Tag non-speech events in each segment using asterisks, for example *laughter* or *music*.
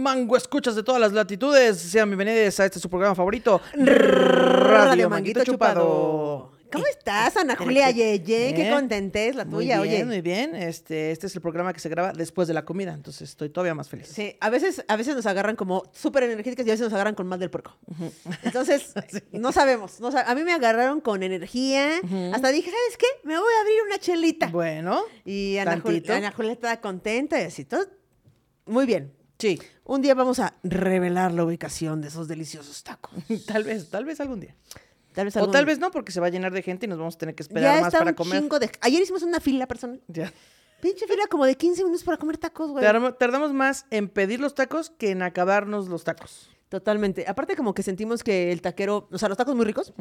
Mango escuchas de todas las latitudes, sean bienvenidos a este su programa favorito, Radio Manguito Chupado. ¿Cómo estás, Ana Julia Yeye? Qué Bien. contentes la Muy tuya, bien, oye. muy bien. Este, este es el programa que se graba después de la comida, entonces estoy todavía más feliz. Sí, a veces, a veces nos agarran como súper energéticas y a veces nos agarran con más del puerco. *laughs* Entonces, no sabemos. no sab- a mí me agarraron con energía. Hasta dije, ¿sabes qué? Me voy a abrir una chelita. Bueno, y Ana, Jul-. Ana Julia estaba contenta y así. Todo. Muy bien. Sí, Un día vamos a revelar la ubicación de esos deliciosos tacos. *laughs* tal vez, tal vez algún día. Tal vez O algún- tal vez no, porque se va a llenar de gente y nos vamos a tener que esperar ya más está para un comer. chingo de... Ayer hicimos una fila personal. Ya. Pinche fila como de 15 minutos para comer tacos, güey. Tardamos, más en pedir los tacos que en acabarnos los tacos. Totalmente. Aparte como que sentimos que el taquero, o sea, los tacos muy ricos,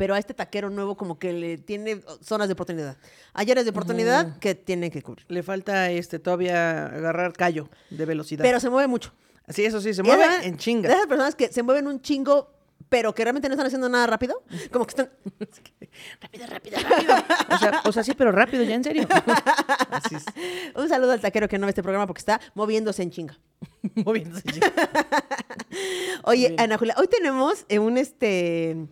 pero a este taquero nuevo como que le tiene zonas de oportunidad. Hay áreas de oportunidad que tiene que cubrir. Le falta este todavía agarrar callo de velocidad. Pero se mueve mucho. sí, eso sí, se mueve en De chinga. esas personas que se mueven un chingo, pero que realmente no están haciendo nada rápido. Como que están... *laughs* rápido, rápido, rápido. *laughs* o, sea, o sea, sí, pero rápido, ya en serio. *laughs* Así es. Un saludo al taquero que no ve este programa porque está moviéndose en chinga. Moviéndose en chinga. Oye. Ana Julia, hoy tenemos eh, un este...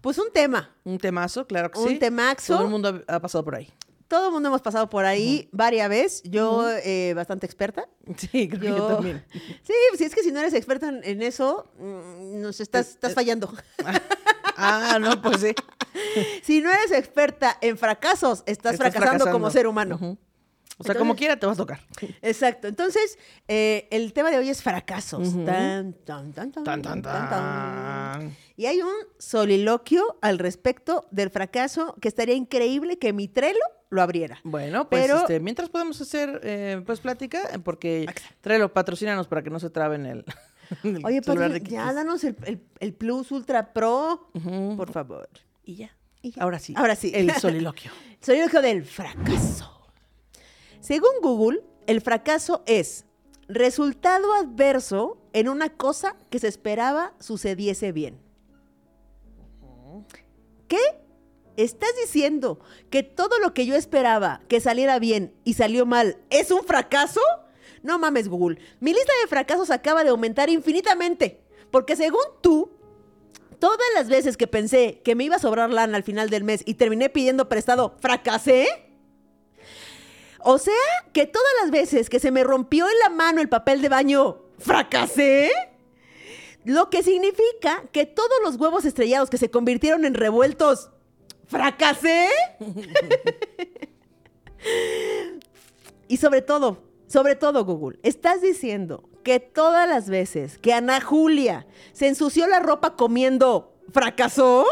Pues un tema. Un temazo, claro que Un sí. temaxo. Todo el mundo ha, pasado por ahí. Todo el mundo hemos pasado por ahí varias veces. Yo, eh, bastante experta. Sí, creo que yo Yo- también. Sí, pues es que si no eres experta en, en eso, mm, nos estás, Eh, estás eh. fallando. *laughs* Ah, no, pues sí. *laughs* si no eres experta en fracasos, estás, Estás fracasando, como ser humano. O sea, como quiera te vas a tocar. Exacto. Entonces, eh, el tema de hoy es fracasos. Ujú. Tan, tan, tan, tan, Tan, tan, tan. Y hay un soliloquio al respecto del fracaso que estaría increíble que mi Trello lo abriera. Bueno, pues Pero- este, mientras podemos hacer eh, pues plática, porque tráelo, patrocínanos para que no se traben el, *laughs* el Oye, padre, de ya danos el, el- el Plus Ultra Pro, por favor. Y ya. Y ya. Ahora sí. Ahora sí. El *laughs* soliloquio. Soliloquio del fracaso. Según Google, el fracaso es resultado adverso en una cosa que se esperaba sucediese bien. ¿Qué? ¿Estás diciendo que todo lo que yo esperaba que saliera bien y salió mal es un fracaso? No mames, Google. Mi lista de fracasos acaba de aumentar infinitamente. Porque según tú, todas las veces que pensé que me iba a sobrar lana al final del mes y terminé pidiendo prestado, fracasé. O sea, que todas las veces que se me rompió en la mano el papel de baño, fracasé. Lo que significa que todos los huevos estrellados que se convirtieron en revueltos, fracasé. *laughs* y sobre todo, sobre todo Google, estás diciendo que todas las veces que Ana Julia se ensució la ropa comiendo, fracasó.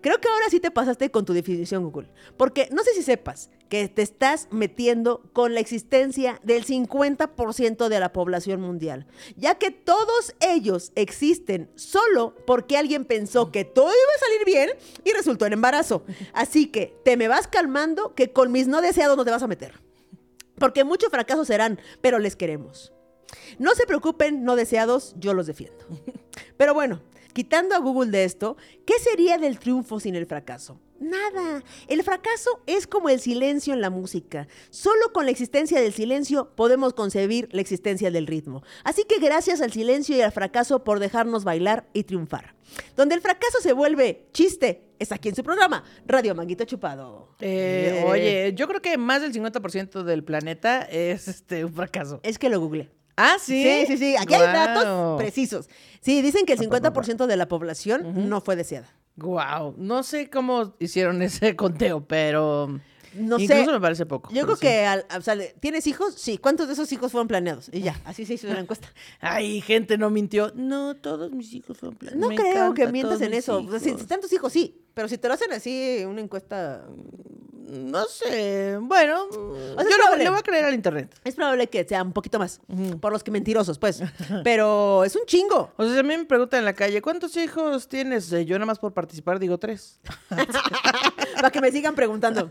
Creo que ahora sí te pasaste con tu definición, Google. Porque no sé si sepas que te estás metiendo con la existencia del 50% de la población mundial, ya que todos ellos existen solo porque alguien pensó que todo iba a salir bien y resultó en embarazo. Así que te me vas calmando que con mis no deseados no te vas a meter. Porque muchos fracasos serán, pero les queremos. No se preocupen, no deseados, yo los defiendo. Pero bueno, quitando a Google de esto, ¿qué sería del triunfo sin el fracaso? Nada. El fracaso es como el silencio en la música. Solo con la existencia del silencio podemos concebir la existencia del ritmo. Así que gracias al silencio y al fracaso por dejarnos bailar y triunfar. Donde el fracaso se vuelve chiste es aquí en su programa, Radio Manguito Chupado. Eh, Eh, Oye, yo creo que más del 50% del planeta es este un fracaso. Es que lo googleé. Ah, sí. Sí, sí, sí. Aquí hay datos precisos. Sí, dicen que el 50% de la población no fue deseada. Guau. No sé cómo hicieron ese *laughs* conteo, pero No incluso sé. me parece poco. Yo creo sí. que, al- o sea, ¿tienes hijos? Sí. ¿Cuántos de esos hijos fueron planeados? Y ya, así se hizo la encuesta. Ay, gente no mintió. No, todos mis hijos fueron plan- No me creo encanta que mientas en eso. O sea, si, están tus hijos, sí. Pero si te lo hacen así, una encuesta... No sé. Bueno, sea, yo es le- probable. le voy a creer al internet. Es probable que sea un poquito más. Por los que mentirosos, pues. *laughs* Pero es un chingo. O sea, si a mí me preguntan en la calle, ¿cuántos hijos tienes? Eh, yo nada más por participar digo tres. *laughs* Para que me sigan preguntando.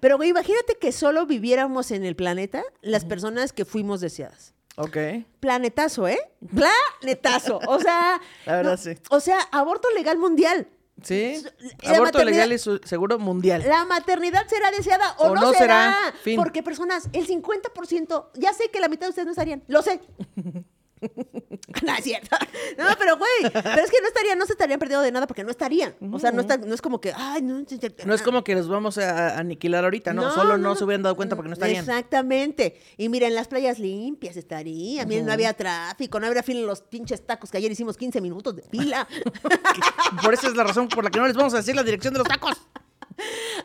Pero, güey, imagínate que solo viviéramos en el planeta las personas que fuimos deseadas. Ok. Planetazo, ¿eh? Planetazo. O sea. La verdad, sí. O sea, aborto legal mundial. Sí. La Aborto legal y su- seguro mundial. La maternidad será deseada o, O no, no será. será. Porque personas, el 50%, ya sé que la mitad de ustedes no estarían, lo sé. *laughs* *laughs* no es cierto. No, pero güey, pero es que no estarían, no se estarían perdiendo de nada porque no estarían. O sea, no, está, no es como que, ay, no. No es como que los vamos a aniquilar ahorita, no, solo no, se hubieran dado cuenta porque no estarían. Exactamente. Y miren, las playas limpias estarían, miren, no había tráfico, no habría fila en los pinches tacos que ayer hicimos 15 minutos de fila. *laughs* por esa es la razón por la que no les vamos a decir la dirección de los tacos.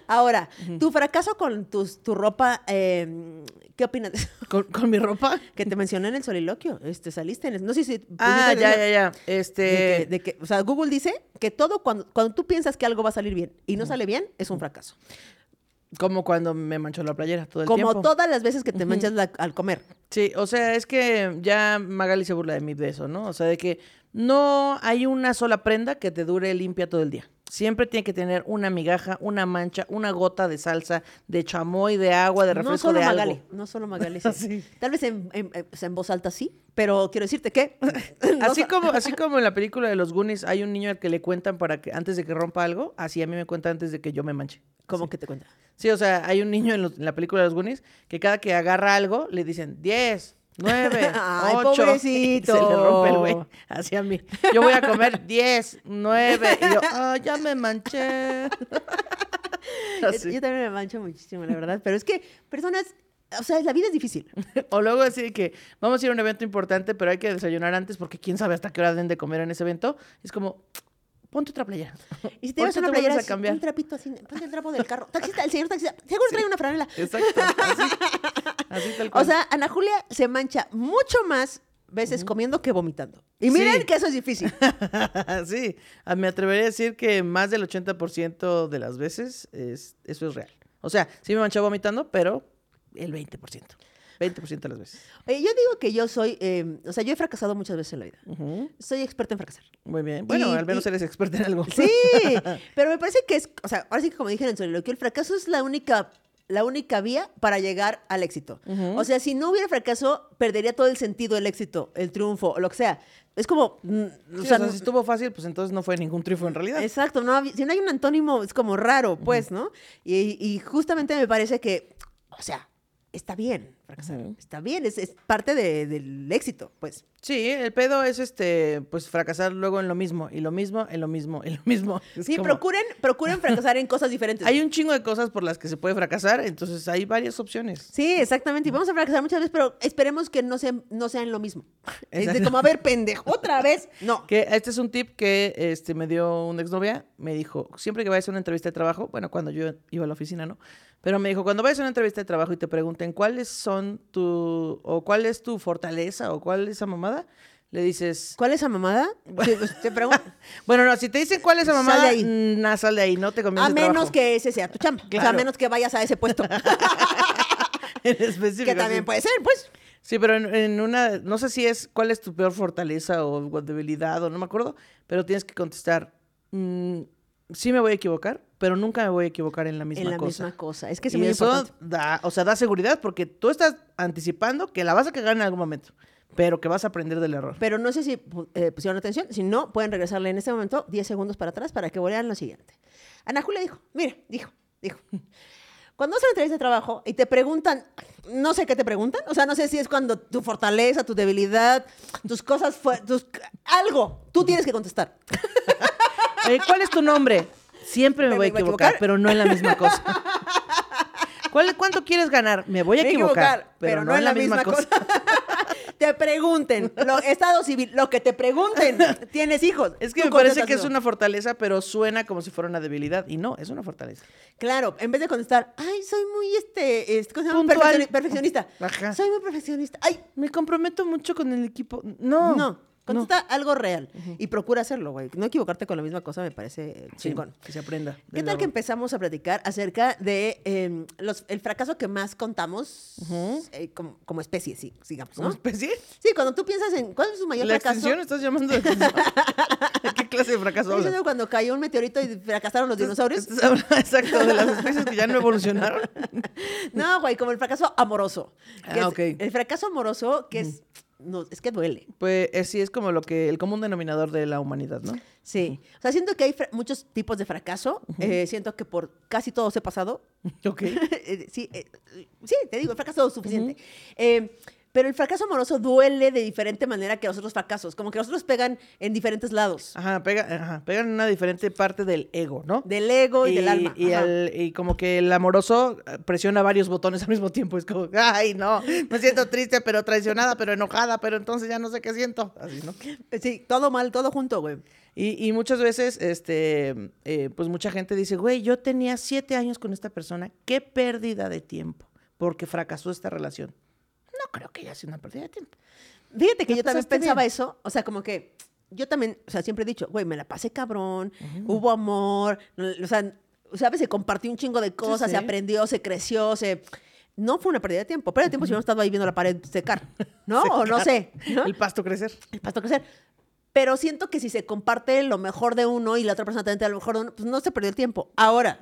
Ahora, tu fracaso con tus, tu ropa, eh, ¿qué opinas? ¿Con, mi ropa? Que te mencioné en el soliloquio. Este, saliste en No sé si. Ah, ya, ya, ya. Este. De que, o sea, Google dice que todo cuando, cuando tú piensas que algo va a salir bien y no sale bien, es un fracaso. Como cuando me manchó la playera todo el Como tiempo. Como todas las veces que te manchas al comer. Sí, o sea, es que ya Magali se burla de mí de eso, ¿no? O sea, de que no hay una sola prenda que te dure limpia todo el día. Siempre tiene que tener una migaja, una mancha, una gota de salsa, de chamoy, de agua, de refresco, no solo de Magali, No solo Magali. Sí. *laughs* Tal vez en, en, voz alta sí, pero quiero decirte que... *laughs* así, como, así *laughs* como en la película de los Goonies hay un niño al que le cuentan para que antes de que rompa algo, así a mí me cuenta antes de que yo me manche. ¿Cómo que te cuenta? Sí, o sea, hay un niño en, en la película de los Goonies que cada que agarra algo le dicen 10, nueve, *laughs* Ay, ocho. pobrecito. *laughs* se le rompe el güey hacia mí. Yo voy a comer *laughs* diez, nueve. Y yo, ah, ya me manché. Yo también me mancho muchísimo, la verdad. Pero es que personas o sea, la vida es difícil. o luego así que vamos a ir a un evento importante, pero hay que desayunar antes porque quién sabe hasta qué hora den de comer en ese evento. Es como, ponte otra playera. Y si te llevas una playera, un trapito así, ponte el trapo del carro. Taxista, el señor taxista, seguro trae una franela. Exacto, así, *laughs* tal cual. O sea, Ana Julia se mancha mucho más veces comiendo que vomitando. Y miren que eso es difícil. *laughs* sí, me atrevería a decir que más del 80% de las veces es, eso es real. O sea, sí me manché vomitando, pero el 20%. 20% de las veces. Oye, yo digo que yo soy, em, o sea, yo he fracasado muchas veces en la vida. Soy experta en fracasar. Muy bien. Bueno, al menos eres experta en algo. Sí, *laughs* pero me parece que es, o sea, ahora sí que como dije en el soliloquio, el fracaso es la única la única vía para llegar al éxito. O sea, si no hubiera fracaso, perdería todo el sentido del éxito, el triunfo, lo que sea. Es como. Mm, o, sea, si estuvo fácil, pues entonces no fue ningún triunfo en realidad. Exacto. No, si no hay un antónimo, es como raro, pues, ¿no? Y, y, justamente me parece que, o sea, está bien fracasar. Está bien, es, es parte del éxito, pues. Sí, el pedo es este, pues fracasar luego en lo mismo, y lo mismo, en lo mismo, en lo mismo. *laughs* sí, procuren, procuren fracasar en cosas diferentes. Hay un chingo de cosas por las que se puede fracasar, entonces hay varias opciones. Sí, exactamente. Y vamos a fracasar muchas veces, pero esperemos que no, sean, no sean lo mismo. *laughs* Es de como, a ver, pendejo, otra vez. No. Que este es un tip que este, me dio una exnovia. Me dijo, siempre que vayas a una entrevista de trabajo, bueno, cuando yo iba a la oficina, ¿no? Pero me dijo, cuando vayas a una entrevista de trabajo y te pregunten cuáles son tu, o cuál es tu fortaleza, o cuál es esa mamada, le dices... ¿Cuál es esa mamada? *laughs* te pregunto. *laughs* bueno, no, si te dicen cuál es esa mamada, sal de ahí. Nah, sal de ahí, no te conviene A menos que ese sea tu chamba. O sea, a menos que vayas a ese puesto. *laughs* en específico. Que también puede ser, pues. Sí, pero en, una, no sé si es cuál es tu peor fortaleza o debilidad o no me acuerdo, pero tienes que contestar, mm, sí me voy a equivocar, pero nunca me voy a equivocar en la misma cosa. En la misma cosa. Es que es muy eso da, o sea, da seguridad porque tú estás anticipando que la vas a cagar en algún momento, pero que vas a aprender del error. Pero no sé si eh, pusieron atención. Si no, pueden regresarle en este momento 10 segundos para atrás para que vean lo siguiente. Ana Julia dijo, mira, dijo, dijo. Cuando a una entrevista de trabajo y te preguntan, no sé qué te preguntan, o sea, no sé si es cuando tu fortaleza, tu debilidad, tus cosas, tus, algo, tú tienes que contestar. *laughs* Eh, ¿Cuál es tu nombre? Siempre me, voy, a equivocar, pero no en la misma cosa. ¿Cuál, ¿Cuánto quieres ganar? Me voy a equivocar, pero, no, en la, misma, cosa. *laughs* te pregunten, lo, Estado civil, lo que te pregunten, *laughs* ¿tienes hijos? Es que me parece que es una fortaleza, pero suena como si fuera una debilidad. Y no, es una fortaleza. Claro, en vez de contestar, ay, soy muy este, este perfeccionista. Soy muy perfeccionista. Ay, me comprometo mucho con el equipo. No. No. Contesta algo real y procura hacerlo, güey. No equivocarte con la misma cosa me parece chingón. que se aprenda. ¿Qué tal que empezamos a platicar acerca de em, los, el fracaso que más contamos eh, como, especie, sí, sigamos, ¿Como especie? Sí, cuando tú piensas en cuál es su mayor ¿La fracaso. Extinción? ¿Estás llamando de *laughs* ¿Qué clase de fracaso hablas? cuando cayó un meteorito y fracasaron los dinosaurios? *laughs* Exacto, de las especies que ya no evolucionaron. *laughs* no, güey, como el fracaso amoroso. Ah, ok. El fracaso amoroso que es no, es que duele. Pues eh, sí, es como lo que, el común denominador de la humanidad, ¿no? Sí. O sea, siento que hay muchos tipos de fracaso. Eh, siento que por casi todos he pasado. *laughs* Ok. *laughs* Eh, sí, sí, te digo, he fracasado suficiente. Pero el fracaso amoroso duele de diferente manera que los otros fracasos. Como que los otros pegan en diferentes lados. Ajá, pega, ajá, pegan en una diferente parte del ego, ¿no? Del ego y, del alma. Y, Ajá. el- y como que el amoroso eh, presiona varios botones al mismo tiempo. Es como, ay, no, me siento triste, pero traicionada, pero enojada, pero entonces ya no sé qué siento. Así, ¿no? Sí, todo mal, todo junto, güey. Y, y muchas veces, este, eh, pues mucha gente dice, güey, yo tenía siete años con esta persona, qué pérdida de tiempo, porque fracasó esta relación. Creo que haya sido una pérdida de tiempo. Fíjate que La yo también pensaba bien. eso. O sea, como que yo también, o sea, siempre he dicho, güey, me la pasé cabrón, hubo amor, o sea, ¿sabes? Se compartió un chingo de cosas, sí. se aprendió, se creció, se... No fue una pérdida de tiempo. Pérdida de tiempo si hubiéramos estado ahí viendo la pared secar, *laughs* ¿no? O no sé, ¿no? El pasto crecer. el pasto crecer. Pero siento que si se comparte lo mejor de uno y la otra persona también te da lo mejor de uno, pues no se perdió el tiempo. Ahora,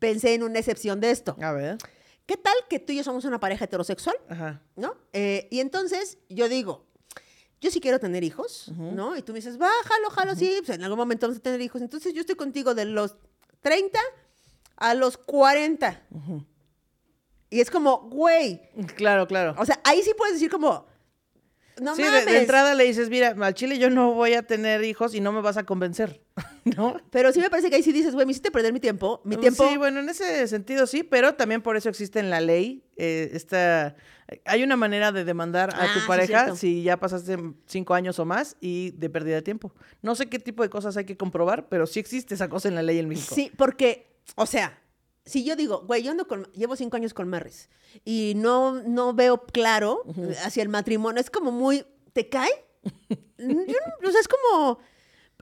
pensé en una excepción de esto. A ver. ¿Qué tal que tú y yo somos una pareja heterosexual? Ajá. ¿no? Eh, y entonces yo digo, yo sí quiero tener hijos, ¿no? Y tú me dices, va, jalo, jalo, sí, pues en algún momento vamos a tener hijos. Entonces yo estoy contigo de los 30 a los 40. Y es como, güey, Claro, claro. o sea, ahí sí puedes decir como, no sí, de- mames. de, entrada le dices, mira, al chile yo no voy a tener hijos y no me vas a convencer, *laughs* ¿no? Pero sí me parece que ahí sí dices, güey, me hiciste perder mi tiempo, mi tiempo. Sí, bueno, en ese sentido sí, pero también por eso existe en la ley eh, esta... Hay una manera de demandar a Ah, tu sí, pareja si ya pasaste cinco años o más y de pérdida de tiempo. No sé qué tipo de cosas hay que comprobar, pero sí existe esa cosa en la ley en México. Sí, porque, o sea, si yo digo, güey, yo ando con, llevo cinco años con Marris y no, no veo claro hacia el matrimonio, es como muy, ¿te cae? Yo no- o sea, es como,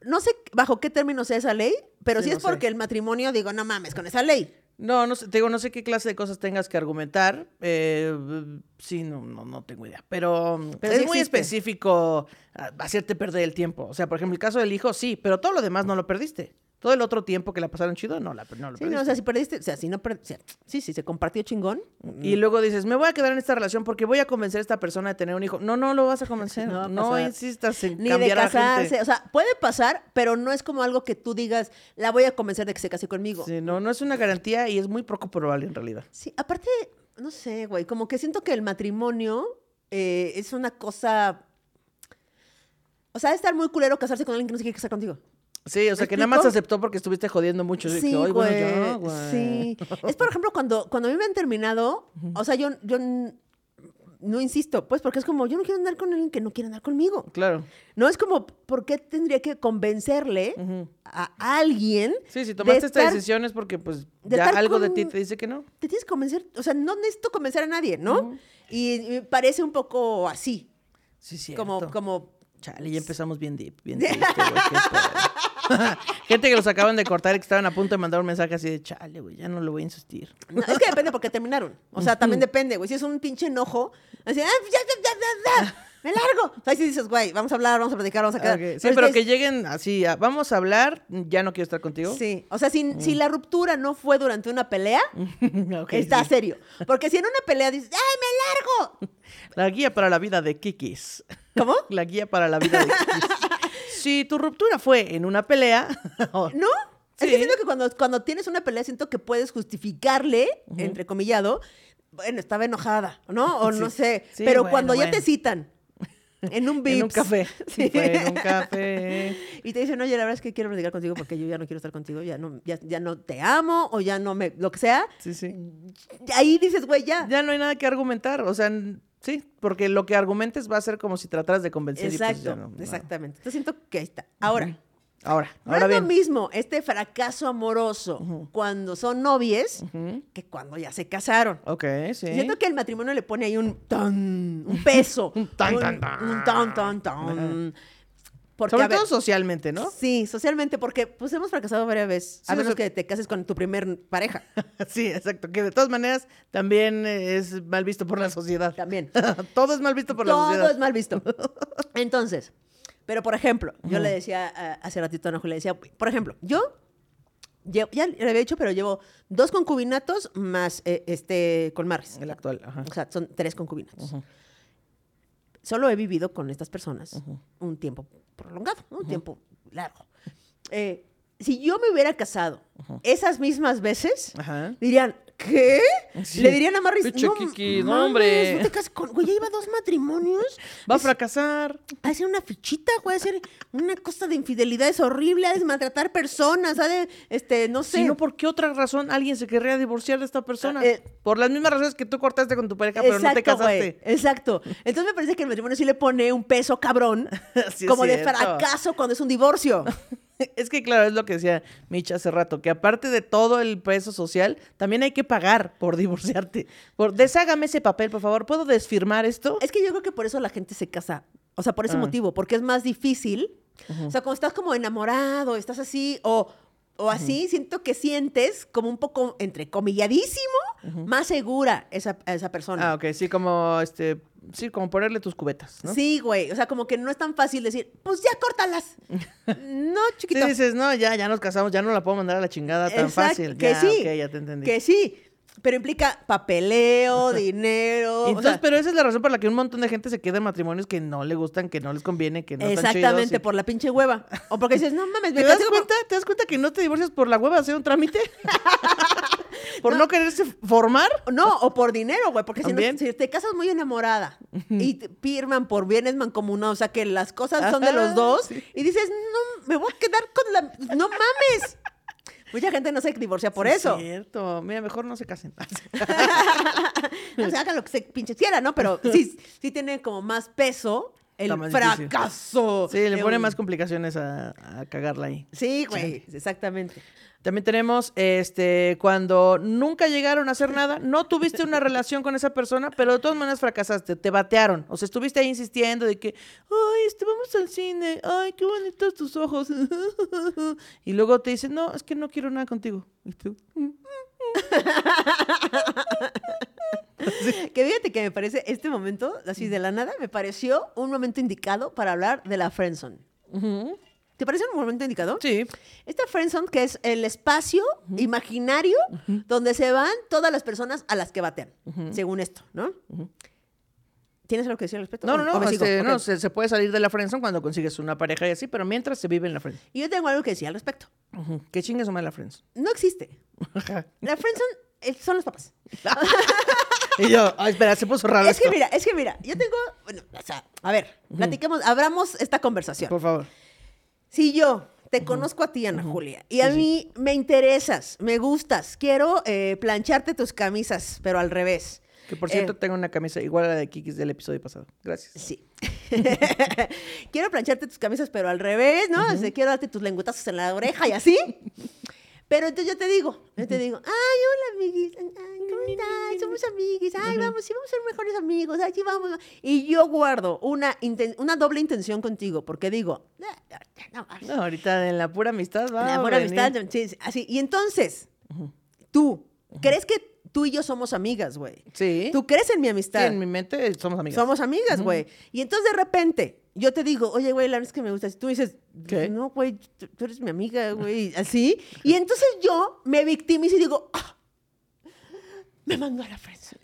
no sé bajo qué términos sea esa ley, pero Sí, no es porque sé. el matrimonio, digo, no mames, con esa ley. No, no sé, te digo, no sé qué clase de cosas tengas que argumentar. eh, sí, no, no, no tengo idea. Pero, Pero es sí muy existe. específico ah, hacerte perder el tiempo. O sea, por ejemplo, el caso del hijo, sí, pero todo lo demás no lo perdiste. Todo el otro tiempo que la pasaron chido, no, la, no lo Sí, perdiste. no, o sea, si perdiste, o sea, si no per- o sea, sí, sí, se compartió chingón. Y luego dices, me voy a quedar en esta relación porque voy a convencer a esta persona de tener un hijo. No, no lo vas a convencer. *laughs* No va a No, pasar. insistas en Ni de cambiar a casarse, gente. o sea, puede pasar, pero no es como algo que tú digas, la voy a convencer de que se case conmigo. Sí, no, no es una garantía y es muy poco probable en realidad. Sí, aparte, no sé, güey, como que siento que el matrimonio eh, es una cosa... O sea, es estar muy culero casarse con alguien que no se quiere casar contigo. Sí, o sea, ¿Me que nada más aceptó porque estuviste jodiendo mucho. Sí, que, "Ay, güey. bueno, ya, güey". sí. *laughs* Es, por ejemplo, cuando, cuando a mí me han terminado, o sea, yo, yo no insisto, pues, porque es como, yo no quiero andar con alguien que no quiere andar conmigo. Claro. No es como, ¿por qué tendría que convencerle a alguien? Sí, si de tomaste esta estar- decisión es porque pues de ya algo de ti te dice que no. Te tienes que convencer, o sea, no necesito convencer a nadie, ¿no? Y me parece un poco así, Sí, sí. como, como Chale, ya empezamos bien deep, bien *laughs* triste, güey. *laughs* Gente que los acaban de cortar y que estaban a punto de mandar un mensaje así de chale, güey, ya no lo voy a insistir. No, es que depende porque terminaron. O sea, también depende, güey. Si es un pinche enojo, así, ah, ya, ya, ya, ya, ya, me largo. O sea, ahí sí dices, güey, vamos a hablar, vamos a platicar, vamos a quedar. Sí, pero es que lleguen así, a, vamos a hablar, ya no quiero estar contigo. Sí, o sea, si, si la ruptura no fue durante una pelea, *laughs* está sí. serio. Porque si en una pelea dices, ¡ay, me largo! *laughs* La guía para la vida de Kikis. ¿Cómo? *laughs* La guía para la vida de Kikis. si tu ruptura fue en una pelea, ¿No? Es Sí. que siento que cuando, cuando tienes una pelea, siento que puedes justificarle, entrecomillado, bueno, estaba enojada, ¿no? O no sé. Sí, pero bueno, cuando ya te citan *laughs* en un Vips. en un café. *laughs* Sí. Fue en un café. Y te dicen, oye, la verdad es que quiero platicar contigo porque yo ya no quiero estar contigo, ya no, ya, ya no te amo o ya no me, lo que sea. Sí, sí. Ahí dices, güey, ya. Ya no hay nada que argumentar, o sea, sí, porque lo que argumentes va a ser como si trataras de convencer y pues Exacto, ya no- no. exactamente. Entonces siento que ahí está. Ahora, Ahora, no ahora es lo mismo este fracaso amoroso cuando son novies que cuando ya se casaron. Ok, sí. Siento que el matrimonio le pone ahí un tan, un peso. *laughs* Un tan, tan, tan. Un tan, tan, tan. Porque, Sobre ver, todo socialmente, ¿no? Sí, socialmente, porque pues hemos fracasado varias veces. a Sí, menos que te cases con tu primer pareja. *laughs* Sí, exacto. Que de todas maneras también es mal visto por la sociedad. También. *laughs* todo es mal visto por la Todo sociedad. es mal visto. Entonces, pero por ejemplo, yo le decía hace ratito a Ana Julia, le decía, por ejemplo, yo llevo- ya le había dicho, pero llevo dos concubinatos más eh, este con Marris. El actual, ajá. O sea, son tres concubinatos. Solo he vivido con estas personas un tiempo prolongado, ¿no? un tiempo largo. Eh, si yo me hubiera casado esas mismas veces, dirían, ¿Qué? Sí. Le dirían a Marris, Pinche no, Kiki, no, hombre". no te cases con, güey, ya iba dos matrimonios. Va a fracasar. Ha de ser una fichita, güey, de ser una cosa de infidelidades horrible, ha de maltratar personas, ha de, este, no sé. Si no, ¿por qué otra razón alguien se querría divorciar de esta persona? Ah, eh. Por las mismas razones que tú cortaste con tu pareja, pero no te casaste. güey, Exacto. Entonces me parece que el matrimonio sí le pone un peso cabrón, *laughs* Sí como de fracaso cuando es un divorcio. *laughs* *laughs* Es que, claro, es lo que decía Micha hace rato, que aparte de todo el peso social, también hay que pagar por divorciarte. Por, deshágame ese papel, por favor. ¿Puedo desfirmar esto? Es que yo creo que por eso la gente se casa. O sea, por ese Ah. motivo, porque es más difícil. O sea, cuando estás como enamorado, estás así, o, o así, siento que sientes como un poco, entre comilladísimo, más segura esa, esa persona. Ah, ok, sí, como este, sí, como ponerle tus cubetas, ¿no? Sí, güey. O sea, como que no es tan fácil decir, pues ya córtalas. *laughs* no, Sí, chiquito. dices, no, ya, ya nos casamos, ya no la puedo mandar a la chingada tan Exacto, fácil. Que ya, sí. ok, ya te entendí. Que sí. Pero implica papeleo, *laughs* dinero. o Entonces, sea, pero esa es la razón por la que un montón de gente se queda en matrimonios que no le gustan, que no les conviene, que no exactamente, chidos y- por la pinche hueva. O porque dices, no mames, me ¿Te das como- cuenta? ¿Te das cuenta que no te divorcias por la hueva hacer un trámite? *laughs* ¿Por no, quererse formar? No, o por dinero, güey, porque si, no- si te casas muy enamorada y te firman por bienes mancomunados, o sea, que las cosas son de los dos, sí. y dices, no, me voy a quedar con la... ¡No mames! Mucha gente no se divorcia por Sí, eso. Es cierto. Mira, mejor no se casen. *laughs* O sea, hagan lo que se pinche quiera, ¿no? Pero sí, sí tiene como más peso el fracaso. Sí, le pone un- más complicaciones a, a cagarla ahí. Sí, güey, exactamente. También tenemos este cuando nunca llegaron a hacer nada, no tuviste una relación con esa persona, pero de todas maneras fracasaste, te batearon. O sea, estuviste ahí insistiendo de que, ay, este, vamos al cine, ay, qué bonitos tus ojos. *laughs* Y luego te dicen, no, es que no quiero nada contigo. Y tú, *laughs* Que fíjate que me parece este momento, así de la nada, me pareció un momento indicado para hablar de la friendzone. Ujú. ¿Te parece un momento indicado? Sí. Esta friendzone que es el espacio imaginario donde se van todas las personas a las que batean, según esto, ¿no? ¿Tienes algo que decir al respecto? No, ¿O- no, o no, este, Ok. no, se, se puede salir de la friendzone cuando consigues una pareja y así, pero mientras se vive en la friendzone. Y yo tengo algo que decir al respecto. Ujú. ¿Qué chingue su madre la friendzone? No existe. *laughs* La friendzone eh, son los papás. *laughs* y yo, ay, espera, se puso raro Es que esto. mira, es que mira, yo tengo, bueno, o sea, a ver, platiquemos, abramos esta conversación. Por favor. Si yo te conozco a ti, Ana Julia, y a mí me interesas, me gustas, quiero eh, plancharte tus camisas, pero al revés. Que por cierto, Eh, tengo una camisa igual a la de Kikis del episodio pasado. Gracias. Sí. *laughs* quiero plancharte tus camisas, pero al revés, ¿no? O sea, quiero darte tus lengüetazos en la oreja y así. Pero entonces yo te digo, yo te digo, ay, hola, amiguis, ay, ¿cómo estás? Somos amiguis, ay, vamos, sí, vamos a ser mejores amigos, ay, sí, vamos. Y yo guardo una, una doble intención contigo, porque digo, "Ah, no, ahorita en la pura amistad va. la a buena venir. amistad, sí, sí, así. Y entonces, tú, ¿crees que tú y yo somos amigas, güey? Sí. ¿Tú crees en mi Sí, amistad? en mi mente somos amigas. Somos amigas, güey. Y entonces de repente yo te digo, oye, güey, la verdad es que me gusta. Y tú dices, ¿Qué? no, güey, tú tú eres mi amiga, güey. Así. Y entonces yo me victimizo y digo, ah, me mandó a la fresa.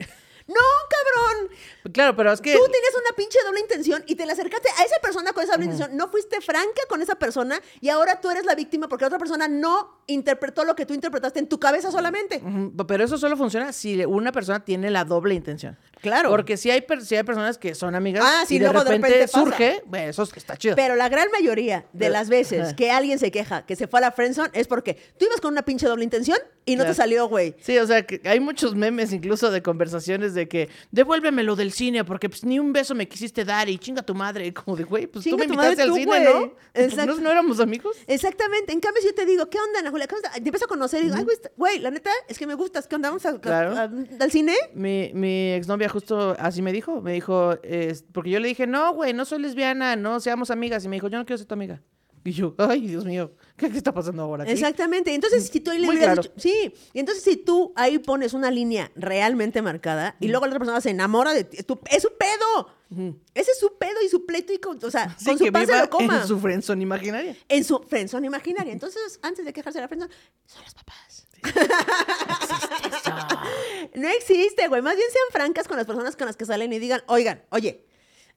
No, cabrón. Claro, pero es que. Tú tienes una pinche doble intención y te le acercaste a esa persona con esa doble intención. No fuiste franca con esa persona y ahora tú eres la víctima porque la otra persona no interpretó lo que tú interpretaste en tu cabeza solamente. Pero eso solo funciona si una persona tiene la doble intención. Claro. Porque si hay, si hay personas que son amigas Ah, sí, y de repente, surge, bueno, eso es- está chido. Pero la gran mayoría de Pero- las veces ajá. que alguien se queja que se fue a la friendzone es porque tú ibas con una pinche doble intención y no Claro. te salió, güey. Sí, o sea, que hay muchos memes incluso de conversaciones de que devuélveme lo del cine porque pues ni un beso me quisiste dar y chinga tu madre. Y Como de, güey, pues Chinga tú me invitaste al tú, cine. ¿no? Pues, Exacto. ¿no? ¿No éramos amigos? Exactamente. En cambio, si yo te digo, ¿qué onda, Ana Julia? ¿Qué onda? Te empiezo a conocer y digo, ay, güey, la neta es que me gustas. ¿Qué onda? ¿Vamos a- a- Claro. a- al cine? Mi, mi exnovia justo así me dijo, me dijo, es- porque yo le dije, no, güey, no soy lesbiana, no seamos amigas. Y me dijo, yo no quiero ser tu amiga. Y yo, ay, Dios mío, ¿qué, qué está pasando ahora? aquí?" Exactamente. Entonces, si tú ahí le hubieras claro. dicho- sí, y entonces si tú ahí pones una línea realmente marcada y luego la otra persona se enamora de ti, es, tu- es su pedo. Ese es su pedo y su pleito y con, o sea, Sí, con su pan se lo coma. en su friendzone imaginaria. En su friendzone imaginaria. Entonces, antes de quejarse de la friendzone, son los papás. *laughs* No existe, güey. Más bien sean francas con las personas con las que salen y digan, oigan, oye,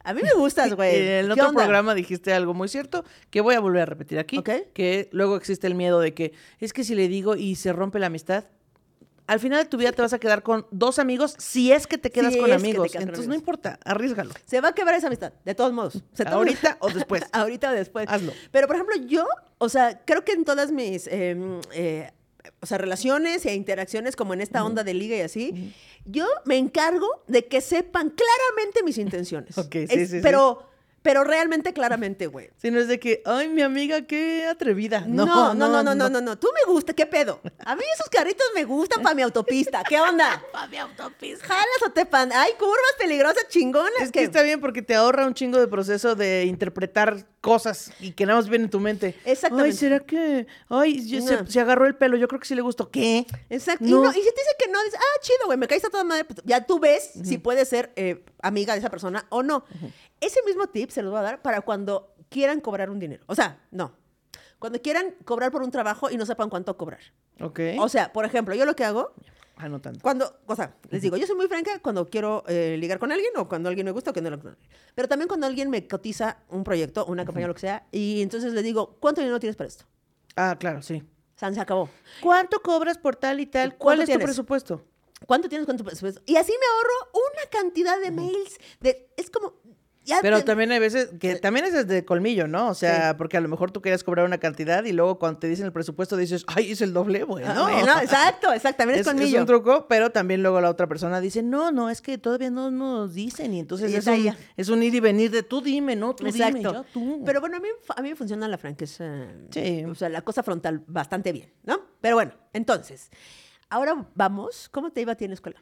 a mí me gustas, *laughs* güey. En el ¿Qué otro onda?" programa dijiste algo muy cierto que voy a volver a repetir aquí. Ok. Que luego existe el miedo de que es que si le digo y se rompe la amistad. al final de tu vida te vas a quedar con dos amigos si es que te quedas Si con que amigos. con Entonces no amigos. importa, arriesgalo. Se va a quebrar esa amistad, de todos modos. Se Ahorita *laughs* o después. Ahorita o después. Hazlo. Pero, por ejemplo, yo, o sea, creo que en todas mis, eh, eh, o sea, relaciones e interacciones, como en esta onda de liga y así, yo me encargo de que sepan claramente mis intenciones. Ok, sí, Es- sí, sí. Pero, pero realmente claramente, güey. Si no es de que, ay, mi amiga, qué atrevida. No, no, no, no, no, no, no, Tú me gusta, ¿qué pedo? A mí esos carritos me gustan para mi autopista. ¿Qué onda? *laughs* Para mi autopista. Jalas o te pan. Hay curvas peligrosas chingonas. Es que está bien porque te ahorra un chingo de proceso de interpretar cosas y que nada más viene en tu mente. Exactamente. Ay, ¿será que...? Ay, yo- se, No. se agarró el pelo, yo creo que sí le gustó. ¿Qué? Exacto. Y, No. no- y si te dice que no, dices, ah, chido, güey, me caíste a toda madre. pues, ya tú ves si puedes ser eh, amiga de esa persona o no. Ese mismo tip se los voy a dar para cuando quieran cobrar un dinero. O sea, no. Cuando quieran cobrar por un trabajo y no sepan cuánto cobrar. Ok. O sea, por ejemplo, yo lo que hago, Anotando. cuando, o sea, les digo, yo soy muy franca cuando quiero eh, ligar con alguien o cuando alguien me gusta o que no lo Pero también cuando alguien me cotiza un proyecto, una campaña, lo que sea, y entonces les digo, ¿cuánto dinero tienes para esto? Ah, claro, sí. San, se acabó. ¿Cuánto cobras por tal y tal? ¿Cuánto ¿Cuál es tienes? tu presupuesto? ¿Cuánto tienes con tu presupuesto? Y así me ahorro una cantidad de mails. De, es como. Ya Pero te- también hay veces que también es de colmillo, ¿no? O sea, porque a lo mejor tú querías cobrar una cantidad y luego cuando te dicen el presupuesto dices, ay, es el doble, bueno. Ah, bueno, *laughs* exacto, exacto. También es, Es, es colmillo. un truco, pero también luego la otra persona dice, no, no, es que todavía no nos dicen. Y entonces Y es un, es ir y venir de tú dime, no, tú dime, Exacto. yo tú. Pero bueno, a mí, a mí me funciona la franqueza. Sí. O sea, la cosa frontal bastante bien, ¿no? Pero bueno, entonces, ahora vamos. ¿Cómo te iba a ti en la escuela?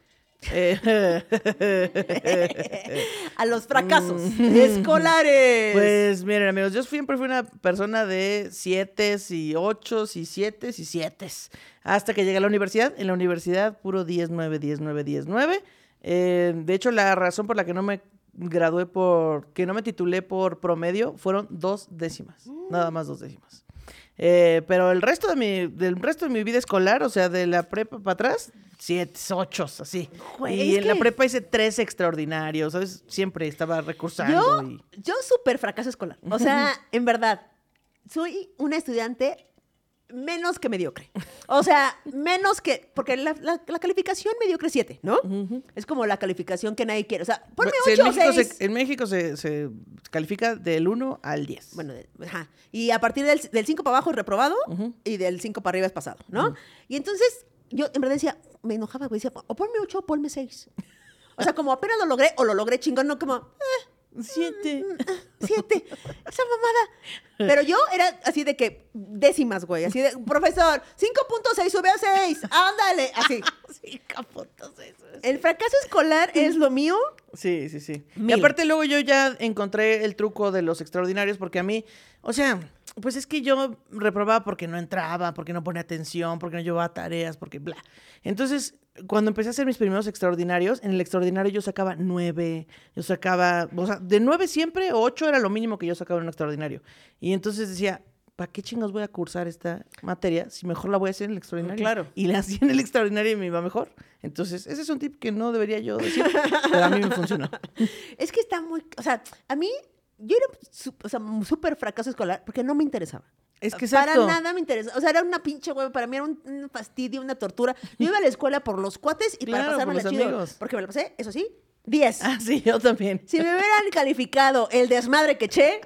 A los fracasos escolares. pues miren, amigos, yo siempre fui una persona de siete y ocho y siete y siete. Hasta que llegué a la universidad. En la universidad, puro 10, 9, 10, 9, 10, 9. Eh, de hecho, la razón por la que no me gradué por, que no me titulé por promedio, fueron dos décimas. Nada más dos décimas. Eh, pero el resto de mi, del resto de mi vida escolar, o sea, de la prepa para atrás, siete, ocho, así. Güey, y en la prepa hice tres extraordinarios, ¿sabes? Siempre estaba recursando. Yo, y... yo súper fracaso escolar. O sea, *laughs* en verdad, soy una estudiante menos que mediocre. O sea, menos que, porque la, la- la calificación mediocre es 7, ¿no? Es como la calificación que nadie quiere. O sea, ponme Sí, 8 en o México, 6. se, en México se, se califica del 1 al 10. Bueno, de- ajá. Y a partir del, del 5 para abajo es reprobado y del 5 para arriba es pasado, ¿no? Y entonces yo en verdad decía, me enojaba, güey, decía, o ponme 8 o ponme 6. O sea, como apenas lo logré o lo logré chingón, no como, eh, Siete. siete, esa mamada. Pero yo era así de que décimas, güey, así de, profesor, 5.6 sube a 6, ándale, así. *laughs* Cinco puntos, eso es. El fracaso escolar es lo mío. Sí, sí, sí. Y aparte luego yo ya encontré el truco de los extraordinarios porque a mí, o sea, pues es que yo reprobaba porque no entraba, porque no ponía atención, porque no llevaba tareas, porque bla. Entonces, cuando empecé a hacer mis primeros extraordinarios, en el extraordinario yo sacaba nueve, yo sacaba, o sea, de nueve siempre, ocho era lo mínimo que yo sacaba en un extraordinario. Y entonces decía, ¿para qué chingos voy a cursar esta materia si mejor la voy a hacer en el extraordinario? Claro. Y la *laughs* hacía en el extraordinario y me iba mejor. Entonces, ese es un tip que no debería yo decir, pero a mí me funcionó. *laughs* Es que está muy, o sea, a mí, yo era su- o sea, súper fracaso escolar porque no me interesaba. Es que Para exacto. nada me interesa. O sea, era una pinche hueva. Para mí era un, un fastidio, una tortura. Yo iba a la escuela por los cuates y Claro, para por pasármela los chido. amigos. Porque me lo pasé, eso sí, 10. Ah, sí, yo también. Si me hubieran calificado el desmadre que eché,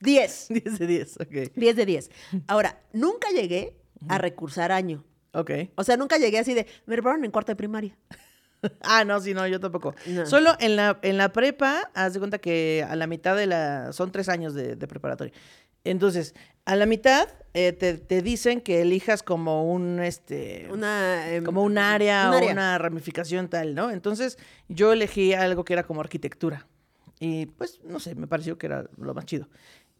10. 10 *laughs* de 10, ok. 10 de 10. Ahora, nunca llegué a recursar año. Ok. O sea, nunca llegué así de, me reprobaron en cuarto de primaria. *laughs* Ah, no, sí, no, yo tampoco. No. Solo en la, en la prepa, haz de cuenta que a la mitad de la... Son tres años de, de preparatoria. Entonces, a la mitad eh, te, te dicen que elijas como un, este... Una... em, como un área un o una ramificación tal, ¿no? Entonces, yo elegí algo que era como arquitectura. Y pues, no sé, me pareció que era lo más chido.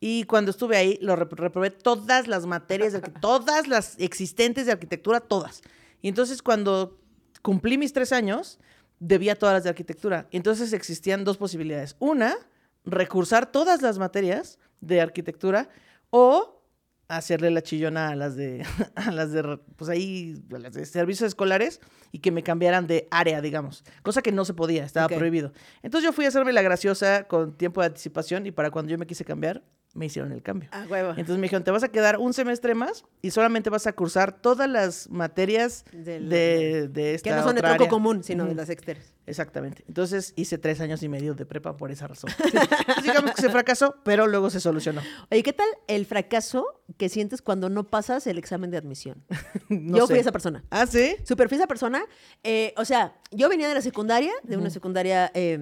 Y cuando estuve ahí, lo rep- reprobé todas las materias, de *laughs* todas las existentes de arquitectura, todas. Y entonces, cuando cumplí mis tres años, debía todas las de arquitectura. Entonces existían dos posibilidades. Una, recursar todas las materias de arquitectura o hacerle la chillona a las de, *laughs* a las de, pues ahí, a las de servicios escolares y que me cambiaran de área, digamos. Cosa que no se podía, estaba prohibido. Entonces yo fui a hacerme la graciosa con tiempo de anticipación y para cuando yo me quise cambiar, me hicieron el cambio. A huevo. Entonces me dijeron, te vas a quedar un semestre más y solamente vas a cursar todas las materias Del- de, de esta que no son de tronco área". común, sino de las externas. Exactamente. Entonces hice tres años y medio de prepa por esa razón. Entonces, digamos que se fracasó, pero luego se solucionó. Oye, ¿qué tal el fracaso que sientes cuando no pasas el examen de admisión? *laughs* No yo sé. fui esa persona. ¿Ah, sí? Super fui esa persona. eh, o sea, yo venía de la secundaria, de una secundaria eh,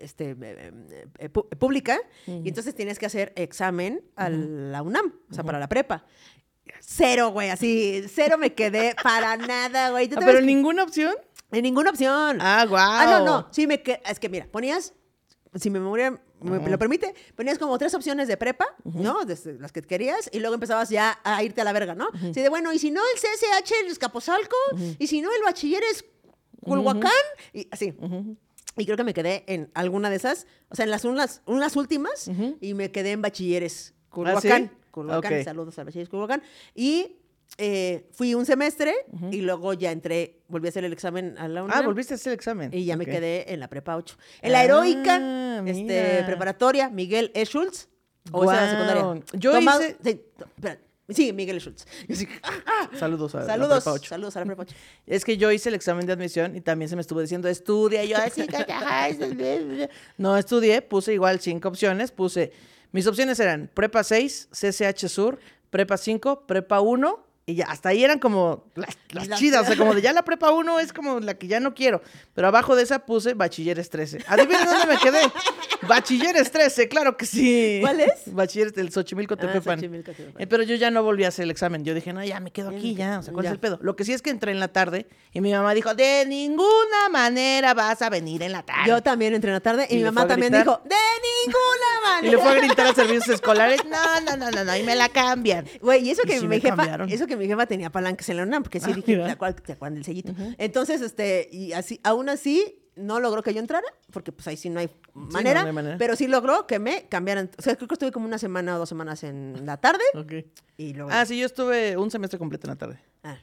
este, eh, eh, pu- pública, y entonces tienes que hacer examen a la UNAM, o sea, para la prepa. Cero, güey, así, cero me quedé para nada, güey. ¿Tú Ah, pero ves- ninguna opción. En ninguna opción. Ah, guau. Ah, no, no. Sí, me que- es que mira, ponías, si mi memoria me lo permite, ponías como tres opciones de prepa, ¿no? Desde las que querías, y luego empezabas ya a irte a la verga, ¿no? Así de, bueno, y si no el CSH es Capozalco, y si no el bachiller es Culhuacán, y así. Y creo que me quedé en alguna de esas, o sea, en las unas, unas últimas, y me quedé en bachilleres Culhuacán. ¿Ah, sí? Culhuacán, Ok. saludos al bachilleres Culhuacán. Y eh, fui un semestre, y luego ya entré, volví a hacer el examen a la UNAM. Ah, volviste a hacer el examen. Y ya me quedé en la prepa 8. En la heroica Ah, este, preparatoria, Miguel E. Schultz. O esa era la secundaria. Yo Tomado- hice- sí, Miguel E. Schultz. *laughs* Ah, Saludos a la saludos, prepa ocho. saludos a la prepa 8. *laughs* Es que yo hice el examen de admisión y también se me estuvo diciendo, estudia. Yo, así, no estudié, puse igual cinco opciones. Puse, mis opciones eran prepa 6, CCH Sur, prepa 5, prepa 1. Y ya, hasta ahí eran como las, las Las- chidas. O sea, como de ya la *laughs* prepa 1 es como la que ya no quiero. Pero abajo de esa puse bachilleres 13. Adivinen dónde me quedé. *laughs* Bachilleres 13, claro que sí. ¿Cuál es? Bachilleres del Xochimilco, Ah, Tepepan. Xochimilco, Tepepan. Eh, pero yo ya no volví a hacer el examen. Yo dije, no, ya me quedo aquí, ya. O sea, ¿cuál Ya. es el pedo? Lo que sí es que entré en la tarde y mi mamá dijo, de ninguna manera vas a venir en la tarde. Yo también entré en la tarde y, ¿Y mi mamá también dijo, de ninguna manera. *laughs* y le fue a gritar a servicios escolares, no, no, no, no, no, y me la cambian. Güey, y eso Y que sí mi me jefa, cambiaron. eso que mi jefa tenía palancas en la UNAM, porque sí Ah, dije. ¿te acuerdas, te acuerdas del sellito? Entonces, este, y así, aún así, no logró que yo entrara, porque pues ahí sí no hay manera, no hay manera. pero sí logró que me cambiaran. O sea, creo que estuve como una semana o dos semanas en la tarde Ok. y luego. Ah, sí, yo estuve un semestre completo en la tarde. Ah.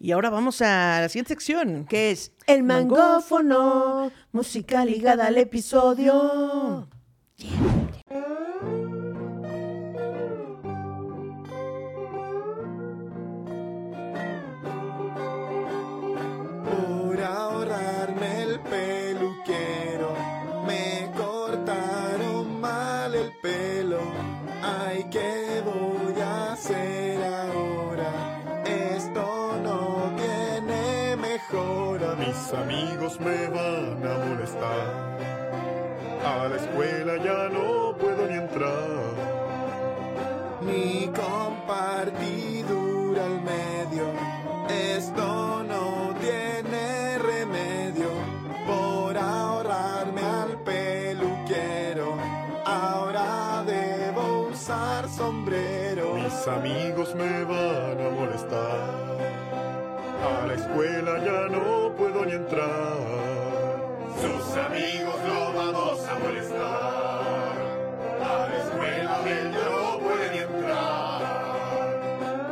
Y ahora vamos a la siguiente sección. Que es el mangófono, música ligada al episodio. Por amigos me van a molestar. A la escuela ya no puedo ni entrar. Ni compartidura al medio. Esto no tiene remedio. Por ahorrarme al peluquero. Ahora debo usar sombrero. Mis amigos me van a molestar. A la escuela ya no puedo ni entrar. Sus amigos lo vamos a molestar. A la escuela él ya no puede ni entrar.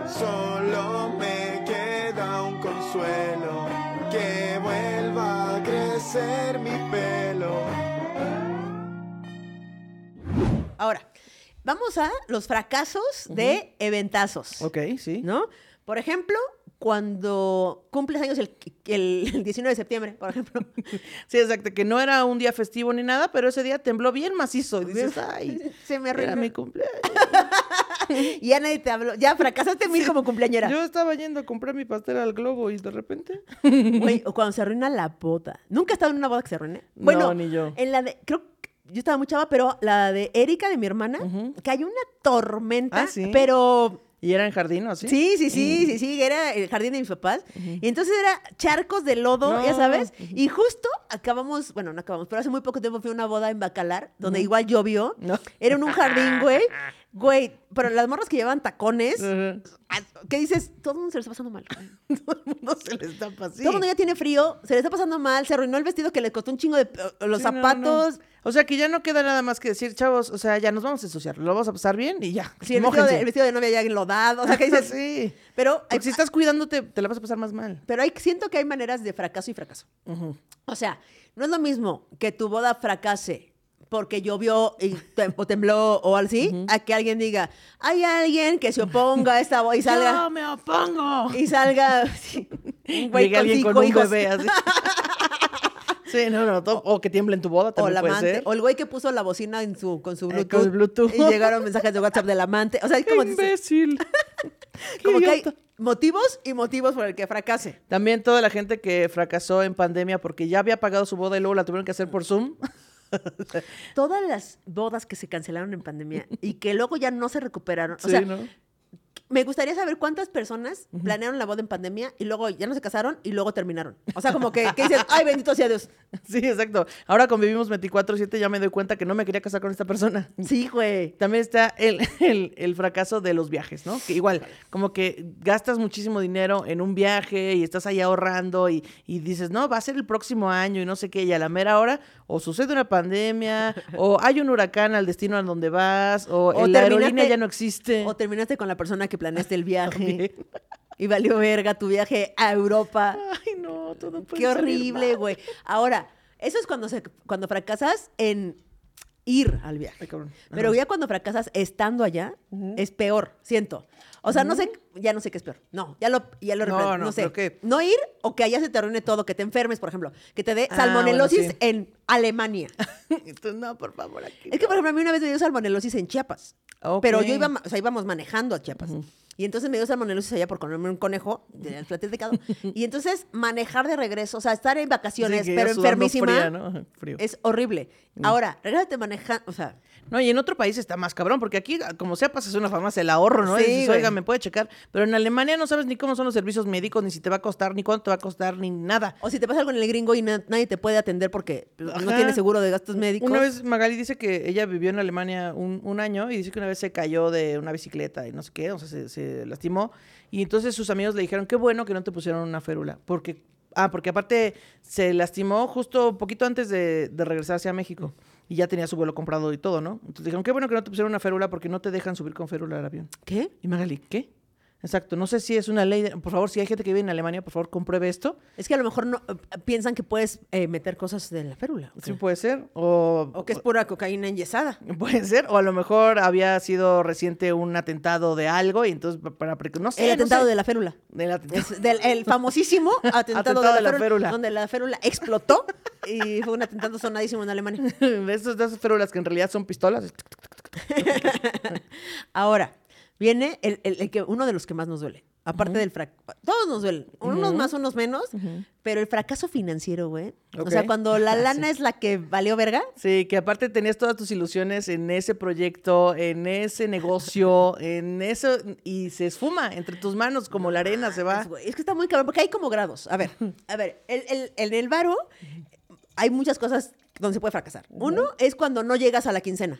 Solo me queda un consuelo. Que vuelva a crecer mi pelo. Ahora, vamos a los fracasos de eventazos. Ok, sí. ¿no? Por ejemplo, cuando cumples años el, el 19 de septiembre, por ejemplo. *laughs* Sí, exacto, que no era un día festivo ni nada, pero ese día tembló bien macizo. Y dices, ay, *laughs* Se me era arruinó. mi cumpleaños. *laughs* Y ya nadie te habló. Ya fracasaste mil como cumpleañera. Yo estaba yendo a comprar mi pastel al globo y de repente... Güey, o cuando se arruina la boda. ¿Nunca he estado en una boda que se arruine? No, Bueno, ni yo. En la de, creo que yo estaba muy chava, pero la de Erika, de mi hermana, que hay una tormenta, Ah, ¿sí? pero ¿Y era en jardín o así? Sí, sí, sí, sí, sí, era el jardín de mis papás. Y entonces era charcos de lodo, ya sabes. Y justo acabamos, bueno, no acabamos, pero hace muy poco tiempo fui a una boda en Bacalar, donde igual llovió. No. Era en un jardín, güey. Güey, pero las morras que llevan tacones, ah, ¿qué dices? Todo el mundo se le está pasando mal. *laughs* *laughs* Todo el mundo se le está pasando. Todo el mundo ya tiene frío, se le está pasando mal, se arruinó el vestido que le costó un chingo de los Sí, no, no. zapatos. O sea, que ya no queda nada más que decir, chavos, o sea, ya nos vamos a ensuciar, lo vamos a pasar bien y ya. Sí, el vestido, de, el vestido de novia ya enlodado. O sea, que dices, *laughs* sí. pero, hay, si estás cuidándote, te la vas a pasar más mal. pero hay, siento que hay maneras de fracaso y fracaso. O sea, no es lo mismo que tu boda fracase porque llovió y tem- o tembló o así, a que alguien diga, hay alguien que se oponga a esta voz y salga. ¡Yo me opongo! Y salga *laughs* sí, un güey con alguien cinco con un hijos. bebé así. *laughs* Sí, no, no. to- O que tiemble en tu boda O también la puede amante, ser. o el güey que puso la bocina en su, con su Eh, Bluetooth. con el Bluetooth. Y llegaron mensajes de WhatsApp del amante. O sea, es *laughs* ¡Qué como, imbécil! Como que hay motivos y motivos por el que fracase. También toda la gente que fracasó en pandemia porque ya había pagado su boda y luego la tuvieron que hacer por Zoom. Todas las bodas que se cancelaron en pandemia y que luego ya no se recuperaron. O sea, ¿no? Me gustaría saber cuántas personas planearon la boda en pandemia y luego ya no se casaron y luego terminaron. O sea, como que, que dicen, ay, bendito sea Dios. *laughs* Sí, exacto. Ahora convivimos 24-7 ya me doy cuenta que no me quería casar con esta persona. *laughs* Sí, güey. También está el, *laughs* el- el fracaso de los viajes, ¿no? Que igual, como que gastas muchísimo dinero en un viaje y estás ahí ahorrando y, y dices, no, va a ser el próximo año y no sé qué, y a la mera hora o sucede una pandemia o hay un huracán al destino a donde vas o, O la aerolínea ya no existe. O terminaste con la persona que planeaste el viaje y valió verga tu viaje a Europa. Ay, no, todo puede Qué horrible, güey. Ahora, eso es cuando, se, cuando fracasas en ir al viaje. Ay. Pero ya cuando fracasas estando allá, es peor, siento. O sea, no sé, ya no sé qué es peor. No, ya lo, ya lo No, no, no sé. No ir o que allá se te arruine todo, que te enfermes, por ejemplo. Que te dé Ah, salmonelosis bueno, sí. en Alemania. *laughs* Entonces, no, por favor, aquí. Es que, por ejemplo, a mí una vez me dio salmonelosis en Chiapas. Pero yo iba, o sea, íbamos manejando a Chiapas. Y entonces me dio salmonelosis allá por comerme un conejo del *laughs* platicado. y entonces manejar de regreso, o sea, estar en vacaciones, Sí, pero ya enfermísima, fría, ¿no? *laughs* Frío. es horrible. Ahora, regálate manejando, o sea, No, y en otro país está más cabrón, porque aquí, como sea, pasas una farmacia, el ahorro, ¿no? Sí, Y dices, oiga, me puede checar. Pero en Alemania no sabes ni cómo son los servicios médicos, ni si te va a costar, ni cuánto te va a costar, ni nada. o si te pasa algo en el gringo y na- nadie te puede atender porque no tiene seguro de gastos médicos. Una vez Magali dice que ella vivió en Alemania un, un año y dice que una vez se cayó de una bicicleta y no sé qué, o sea, se, se lastimó. Y entonces sus amigos le dijeron, qué bueno que no te pusieron una férula, porque... Ah, porque aparte se lastimó justo poquito antes de, de regresarse a México. Y ya tenía su vuelo comprado y todo, ¿no? Entonces dijeron, qué bueno que no te pusieron una férula porque no te dejan subir con férula al avión. ¿Qué? Y Magali, ¿qué? Exacto, no sé si es una ley, de- por favor, si hay gente que vive en Alemania, por favor, compruebe esto. Es que a lo mejor no piensan que puedes eh, meter cosas de la férula. ¿o Sí puede ser, o, O que es pura cocaína enyesada. *laughs* puede ser, o a lo mejor había sido reciente un atentado de algo y entonces pa- para, no sé, El no atentado sé. de la férula. Del atentado. Es del el famosísimo *laughs* atentado, Atentado de, la de la férula, férula. donde la férula explotó y fue un atentado sonadísimo en Alemania. *laughs* de, esos, de esas férulas que en realidad son pistolas. Ahora, viene el, el- el que, uno de los que más nos duele. Aparte del fracaso. Todos nos duelen. Unos más, unos menos. Pero el fracaso financiero, güey. O sea, cuando la Ah, lana sí. es la que valió verga. Sí, que aparte tenías todas tus ilusiones en ese proyecto, en ese negocio, *laughs* en eso, y se esfuma entre tus manos como la arena se va. Es, que está muy cabrón, porque hay como grados. A ver, *laughs* a ver, el, el- en el varo hay muchas cosas donde se puede fracasar. Uno es cuando no llegas a la quincena.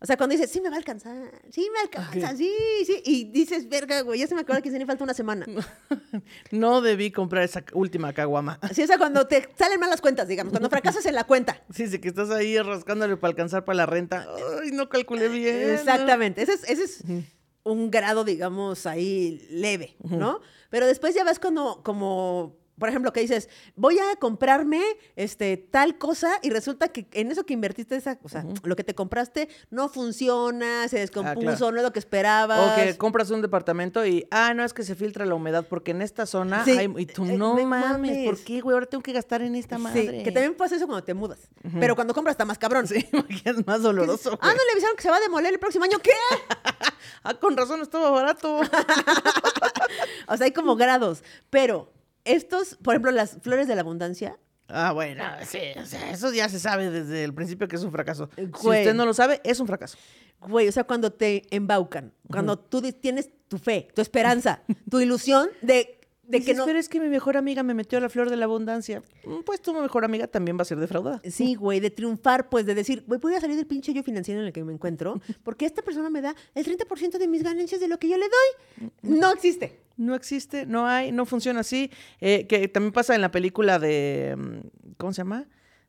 O sea, cuando dices, sí me va a alcanzar, sí me alcanza, sí, sí. Y dices, verga, güey, ya se me acabó la quincena y falta una semana. *laughs* No debí comprar esa última caguama. Así, o sea, cuando te salen mal las cuentas, digamos, cuando fracasas en la cuenta. Sí, sí, que estás ahí rascándole para alcanzar para la renta. Ay, no calculé bien. Exactamente. Ese es, ese es un grado, digamos, ahí leve, ¿no? Pero después ya vas como, como, por ejemplo, que dices, voy a comprarme este, tal cosa y resulta que en eso que invertiste, esa, o sea, lo que te compraste no funciona, se descompuso, claro. no es lo que esperabas. O que compras un departamento y, ah, no, es que se filtra la humedad porque en esta zona Sí. hay... Y tú, Eh, no mames, ¿por qué, güey? Ahora tengo que gastar en esta madre. Sí, que también pasa eso cuando te mudas. Pero cuando compras está más cabrón. Sí, *laughs* es más doloroso, Ah, no le avisaron que se va a demoler el próximo año. ¿Qué? *laughs* Ah, con razón, estaba barato. *laughs* O sea, hay como grados. Pero estos, por ejemplo, las flores de la abundancia, Ah, bueno, sí, o sea, eso ya se sabe desde el principio que es un fracaso. Si Güey. usted no lo sabe, es un fracaso. Güey, o sea, cuando te embaucan, cuando tú tienes tu fe, tu esperanza, tu ilusión de, de que Dices, no... Pero es que mi mejor amiga me metió a la flor de la abundancia. Mm, Pues tu mejor amiga también va a ser defraudada. Sí, güey, de triunfar, pues de decir, güey, voy a salir del pinche yo financiero en el que me encuentro, *laughs* porque esta persona me da el 30% de mis ganancias de lo que yo le doy. No existe. No existe, no hay, no funciona así. Eh, que también pasa en la película de. mm, ¿Cómo se llama?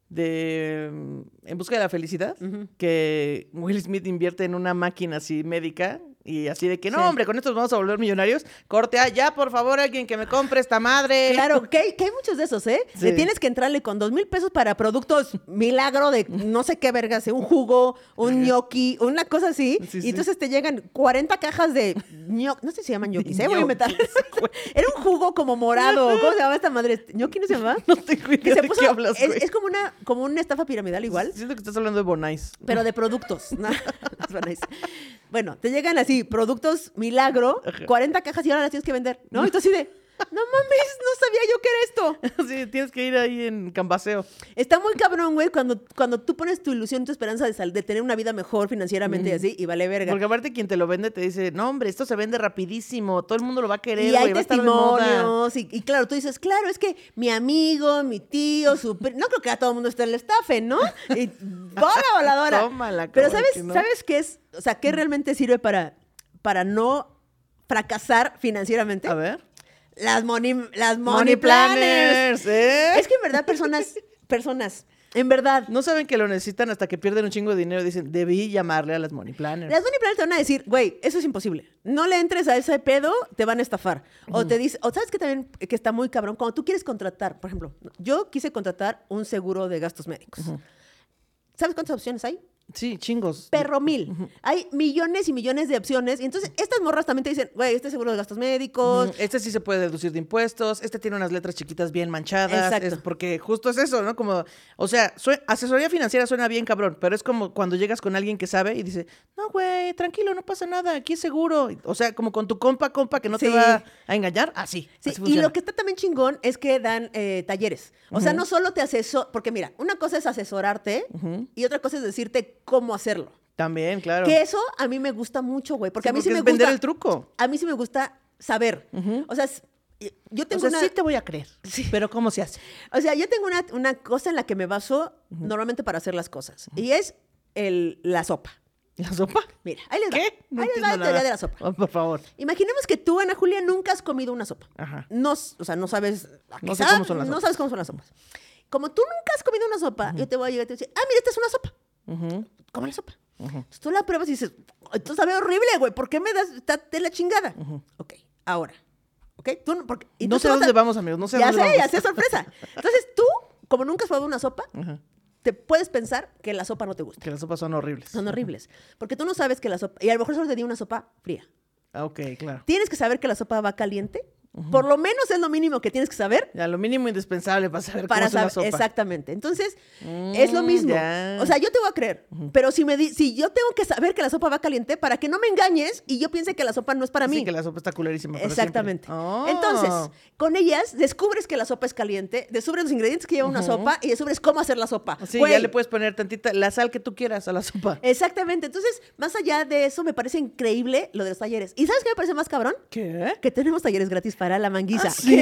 De. mm, En busca de la felicidad. Que Will Smith invierte en una máquina así médica Y así de que, no, Sí. hombre, con estos vamos a volver millonarios. Corte A, ya, por favor, alguien que me compre esta madre. Claro, *laughs* que hay, que hay muchos de esos, ¿eh? Sí. Le tienes que entrarle con dos mil pesos para productos milagro de no sé qué vergas, ¿eh? un jugo, un gnocchi, una cosa así. Sí, y entonces te llegan 40 cajas de gnocchi, no sé si se llaman gnocchis, ¿eh? Voy a inventar. *laughs* Era un jugo como morado. ¿Cómo se llamaba esta madre? ¿Gnocchi no se llama? *laughs* No tengo Que idea se de puso, qué hablas, es, es como una, como una estafa piramidal igual, Siento que estás hablando de Bonais. pero de productos. ¿no? Bueno, te llegan así, productos milagro, 40 cajas y ahora las tienes que vender, ¿no? Y tú así de, no mames, no sabía yo que era esto. *laughs* Sí, tienes que ir ahí en cambaseo. Está muy cabrón, güey, cuando, cuando tú pones tu ilusión, tu esperanza de, sal- de tener una vida mejor financieramente y así, y vale verga. Porque aparte quien te lo vende te dice, no, hombre, esto se vende rapidísimo, todo el mundo lo va a querer, y hay güey, va a estar de moda". testimonios, y, y claro, tú dices, claro, es que mi amigo, mi tío, su... No creo que a todo el mundo esté en el estafe, ¿no? Y bola voladora. *laughs* Tómala, Pero ¿sabes, que no. ¿sabes qué es? O sea, ¿qué realmente sirve para, para no fracasar financieramente? A ver. Las money, las money, Money planners. planners, ¿eh? Es que en verdad, personas, *laughs* personas, en verdad, No saben que lo necesitan hasta que pierden un chingo de dinero. Dicen, debí llamarle a las money planners. Las money planners te van a decir, güey, eso es imposible. No le entres a ese pedo, te van a estafar. O te dice, o sabes que también que está muy cabrón, cuando tú quieres contratar, por ejemplo, yo quise contratar un seguro de gastos médicos. ¿Sabes cuántas opciones hay? Sí, chingos. Perro mil. Hay millones y millones de opciones. Y entonces estas morras también te dicen, güey, este seguro de gastos médicos. Este sí se puede deducir de impuestos, este tiene unas letras chiquitas bien manchadas, Exacto. es porque justo es eso, ¿no? Como, o sea, asesoría financiera suena bien cabrón, pero es como cuando llegas con alguien que sabe y dice, no, güey, tranquilo, no pasa nada, aquí es seguro. O sea, como con tu compa, compa, que no te va a engañar, así. Sí, así y lo que está también chingón es que dan eh, talleres. O sea, no solo te asesoran, porque mira, una cosa es asesorarte y otra cosa es decirte cómo hacerlo. También, claro. Que eso a mí me gusta mucho, güey, porque Sí, a mí sí porque me es vender gusta el truco. A mí sí me gusta saber. O sea, yo O tengo sea, una sí te voy a creer, pero ¿cómo se hace? o sea, yo tengo una, una cosa en la que me baso normalmente para hacer las cosas y es el, la sopa. ¿La sopa? Mira, ahí les va. ¿Qué? ahí les va la teoría de la sopa. Oh, por favor. Imaginemos que tú, Ana Julia, nunca has comido una sopa. Ajá. No, o sea, no sabes No sé cómo son las no sopas. sabes cómo son las sopas. Como tú nunca has comido una sopa, yo te voy a llegar y te voy a decir, ah, mira, esta es una sopa. Come la sopa. Entonces tú la pruebas y dices, esto sabe horrible, güey. ¿Por qué me das está de la chingada? Ok, ahora. ¿Ok? Tú no, porque, No sé a dónde vamos, amigos, no sé a ya dónde sé, vamos. ya sé, sorpresa. Entonces tú, como nunca has probado una sopa, te puedes pensar que la sopa no te gusta. Que las sopas son horribles. Son horribles. Porque tú no sabes que la sopa, y a lo mejor solo te di una sopa fría. Ah, ok, claro. Tienes que saber que la sopa va caliente. Por lo menos es lo mínimo que tienes que saber Ya, lo mínimo indispensable para saber para cómo es una saber sopa. exactamente. Entonces, es lo Mm, mismo. ya. O sea, yo te voy a creer, pero si me di- si yo tengo que saber que la sopa va caliente para que no me engañes y yo piense que la sopa no es para Sí, mí. que la sopa está culerísima. Exactamente. Oh. Entonces, con ellas descubres que la sopa es caliente, descubres los ingredientes que lleva una sopa y descubres cómo hacer la sopa. Sí, Güey, ya le puedes poner tantita, la sal que tú quieras a la sopa. *laughs* Exactamente. Entonces, más allá de eso, me parece increíble lo de los talleres. ¿Y sabes qué me parece más cabrón? ¿Qué? Que tenemos talleres gratis para la manguiza. ¿Ah, sí?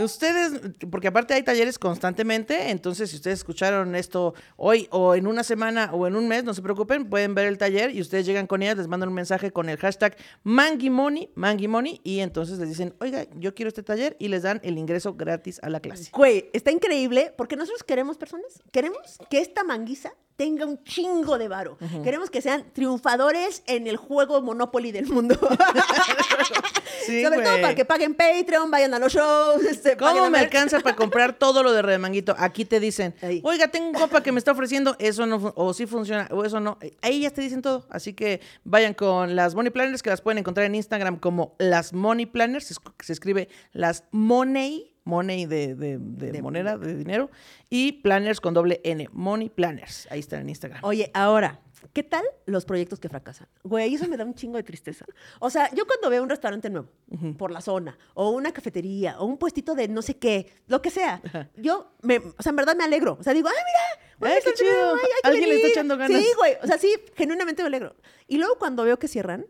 Ustedes, porque aparte hay talleres constantemente, entonces si ustedes escucharon esto hoy o en una semana o en un mes, no se preocupen, pueden ver el taller y ustedes llegan con ellas, les mandan un mensaje con el hashtag Mangimoni, Mangimoni, y entonces les dicen, oiga, yo quiero este taller y les dan el ingreso gratis a la clase. Güey, está increíble porque nosotros queremos personas, queremos que esta manguiza tenga un chingo de varo. Queremos que sean triunfadores en el juego Monopoly del mundo. *laughs* Sí, Sobre todo para que paguen Patreon, vayan a los shows. Este, ¿Cómo me alcanza para comprar todo lo de Remanguito? Aquí te dicen, Ahí. oiga, tengo un compa que me está ofreciendo, eso no, o sí funciona, o eso no. Ahí ya te dicen todo. Así que vayan con las Money Planners, que las pueden encontrar en Instagram como las Money Planners. Se escribe las Money, Money de, de- de moneda, de dinero, y Planners con doble N, Money Planners. Ahí están en Instagram. Oye, ahora, ¿qué tal los proyectos que fracasan? Güey, eso me da un chingo de tristeza. O sea, yo cuando veo un restaurante nuevo por la zona, o una cafetería, o un puestito de no sé qué, lo que sea, yo, me, o sea, en verdad me alegro. O sea, digo, ¡ay, mira! un Ay, qué nuevo, chido. ay, Alguien le está venir". echando ganas. Sí, güey. O sea, sí, genuinamente me alegro. Y luego cuando veo que cierran,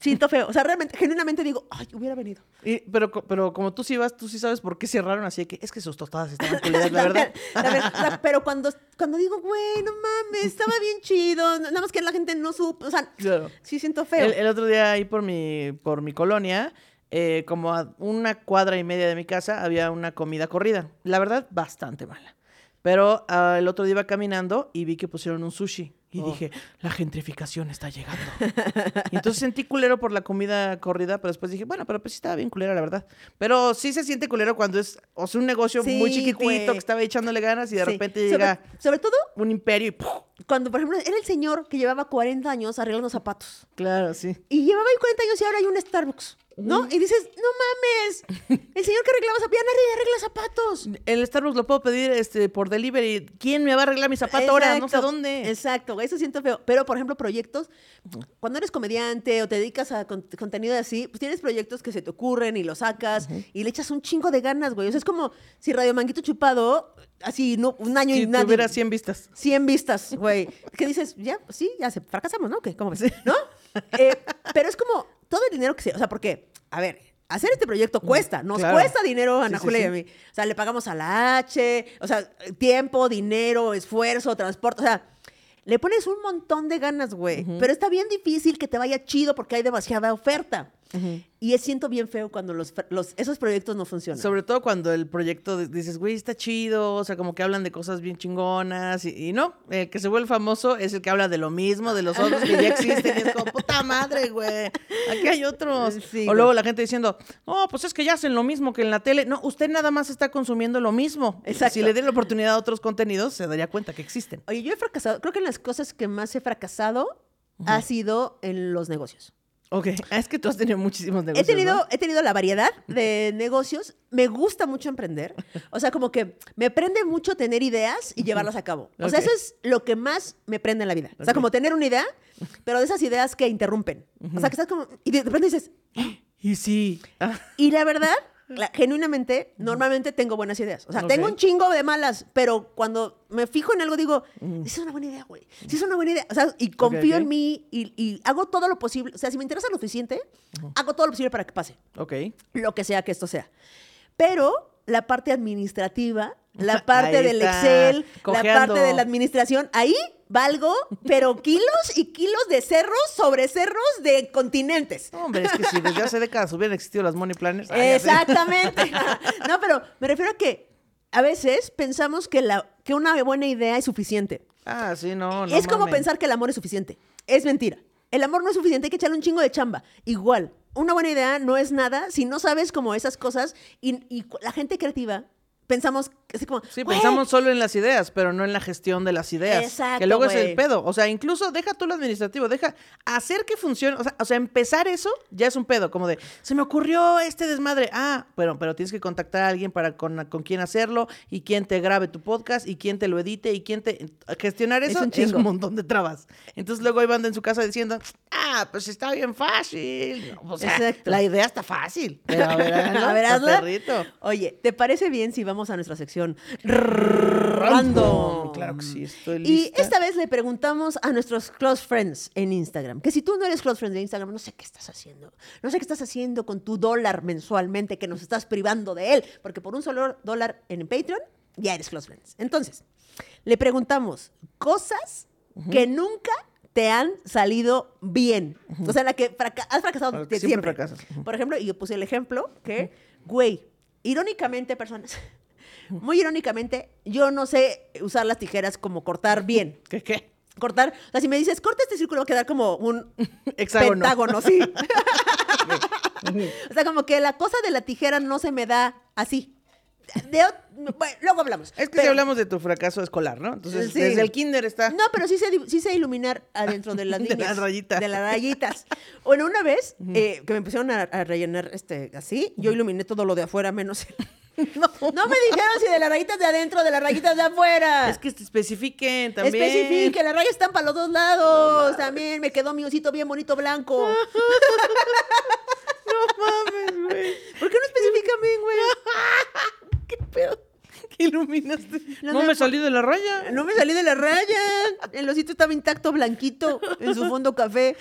siento feo. O sea, realmente, genuinamente digo, ¡ay, hubiera venido! Y- pero, pero como tú sí vas, tú sí sabes por qué cerraron, así que es que sus tostadas estaban *laughs* culeras, la verdad. La ver- la- pero cuando, cuando digo, güey, no mames, estaba bien chido, nada más que la gente no supo, o sea, Claro. sí siento feo. El, el otro día ahí por mi, por mi colonia, eh, como a una cuadra y media de mi casa, había una comida corrida. La verdad, bastante mala. Pero ah, el otro día iba caminando y vi que pusieron un sushi. Y Oh. dije, la gentrificación está llegando. *laughs* y entonces sentí culero por la comida corrida, pero después dije, bueno, pero pues sí estaba bien culera, la verdad. Pero sí se siente culero cuando es, o sea, un negocio muy chiquitito que estaba echándole ganas y de Sí. repente Sobre- llega Sobre, todo un imperio y ¡puf! cuando, por ejemplo, era el señor que llevaba 40 años arreglando zapatos. Claro, sí. Y llevaba ahí 40 años y ahora hay un Starbucks, ¿no? Y dices, no mames, el señor que arreglaba zapatos, ya nadie arregla zapatos. El Starbucks lo puedo pedir este, por delivery. ¿Quién me va a arreglar mi zapato ahora? No sé Exacto, dónde. Exacto, eso siento feo. Pero, por ejemplo, proyectos, cuando eres comediante o te dedicas a con- contenido así, pues tienes proyectos que se te ocurren y los sacas y le echas un chingo de ganas, güey. O sea, es como si Radio Manguito Chupado, así, no, un año y Si nadie... tuviera 100 vistas. 100 vistas, güey. Que dices, ya, sí, ya se fracasamos, ¿no? ¿Qué? ¿Cómo ves? ¿No? Eh, pero es como todo el dinero que se. O sea, porque, a ver, hacer este proyecto cuesta, nos Claro. cuesta dinero a Ana Sí, sí, Julia y a mí. O sea, le pagamos a la H, o sea, tiempo, dinero, esfuerzo, transporte, o sea. Le pones un montón de ganas, güey. Pero está bien difícil que te vaya chido porque hay demasiada oferta. Y es siento bien feo cuando los, los- esos proyectos no funcionan. Sobre todo cuando el proyecto de- dices, güey, está chido, o sea, como que hablan de cosas bien chingonas, y, y no, el que se vuelve famoso es el que habla de lo mismo, de los otros que ya existen, y es como, puta madre, güey, aquí hay otros. Sí, o luego la gente diciendo, no, pues es que ya hacen lo mismo que en la tele. No, usted nada más está consumiendo lo mismo. Exacto. Si le diera la oportunidad a otros contenidos, se daría cuenta que existen. Oye, yo he fracasado, creo que en las cosas que más he fracasado ha sido en los negocios. Ok, ah, es que tú has tenido muchísimos negocios, He tenido, ¿no? he tenido la variedad de *laughs* negocios. Me gusta mucho emprender. O sea, como que me prende mucho tener ideas y llevarlas a cabo. O sea, eso es lo que más me prende en la vida. O sea, como tener una idea, pero de esas ideas que interrumpen. O sea, que estás como... Y de repente dices... *gasps* Y sí. Ah, Y la verdad, la- genuinamente, normalmente tengo buenas ideas. O sea, tengo un chingo de malas, pero cuando me fijo en algo digo, "Sí es una buena idea, güey. Sí es una buena idea. O sea, y confío en mí y, y hago todo lo posible. O sea, si me interesa lo suficiente, hago todo lo posible para que pase ok. lo que sea que esto sea. Pero la parte administrativa, la *laughs* parte del Excel, cojeando. la parte de la administración, ahí valgo, pero kilos y kilos de cerros sobre cerros de continentes. No, hombre, es que si desde hace décadas hubieran existido las money planners. Exactamente. *laughs* no, pero me refiero a que a veces pensamos que, la, que una buena idea es suficiente. Ah, sí, no, no es como mames. pensar que el amor es suficiente. Es mentira. El amor no es suficiente, hay que echarle un chingo de chamba. Igual, una buena idea no es nada si no sabes como esas cosas y, la gente creativa pensamos así como... Sí, "Güey, pensamos solo en las ideas, pero no en la gestión de las ideas. Exacto, Que luego es el pedo. O sea, incluso deja tú lo administrativo, deja hacer que funcione. O sea, o sea, empezar eso ya es un pedo. Como de, se me ocurrió este desmadre. Ah, bueno, pero tienes que contactar a alguien para con, con quién hacerlo y quién te grabe tu podcast y quién te lo edite y quién te. Gestionar Es eso un es un montón de trabas. Entonces luego ahí van en su casa diciendo, ah, pues está bien fácil. O sea, Exacto. la idea está fácil. Pero a ver, hazlo, *laughs* A ver. Oye, ¿te parece bien si vamos a nuestra sección random? Claro que sí, estoy Y lista. esta vez le preguntamos a nuestros close friends en Instagram, que si tú no eres close friend de Instagram, no sé qué estás haciendo. No sé qué estás haciendo con tu dólar mensualmente que nos estás privando de él, porque por un solo dólar en Patreon ya eres close friends. Entonces, le preguntamos cosas que nunca te han salido bien. O sea, la que fraca- has fracasado que siempre siempre. fracasas. Por ejemplo, y yo puse el ejemplo que, güey, irónicamente, personas, muy irónicamente, yo no sé usar las tijeras como cortar bien. *laughs* ¿Qué qué? Cortar, o sea, si me dices, corta este círculo, va a quedar como un *laughs* Hexágono. pentágono, sí. *laughs* o sea, como que la cosa de la tijera no se me da así. De bueno, luego hablamos. Es que si hablamos de tu fracaso escolar, ¿no? Entonces, Sí. desde el kinder está. No, pero sí sé, sí sé iluminar adentro de las De líneas. las rayitas. De las rayitas. Bueno, una vez eh, que me a, a rellenar este así, yo iluminé todo lo de afuera menos... el- *laughs* No, no me dijeron si de las rayitas de adentro o de las rayitas de afuera. Es que te especifiquen también. Especifique, las rayas están para los dos lados. También me quedó mi osito bien bonito blanco. *laughs* No mames, güey. ¿Por qué no especifican bien, güey? *laughs* ¿Qué pedo? ¿Qué iluminaste? No No, me- me salí de la raya. No me salí de la raya. El osito estaba intacto, blanquito, en su fondo café.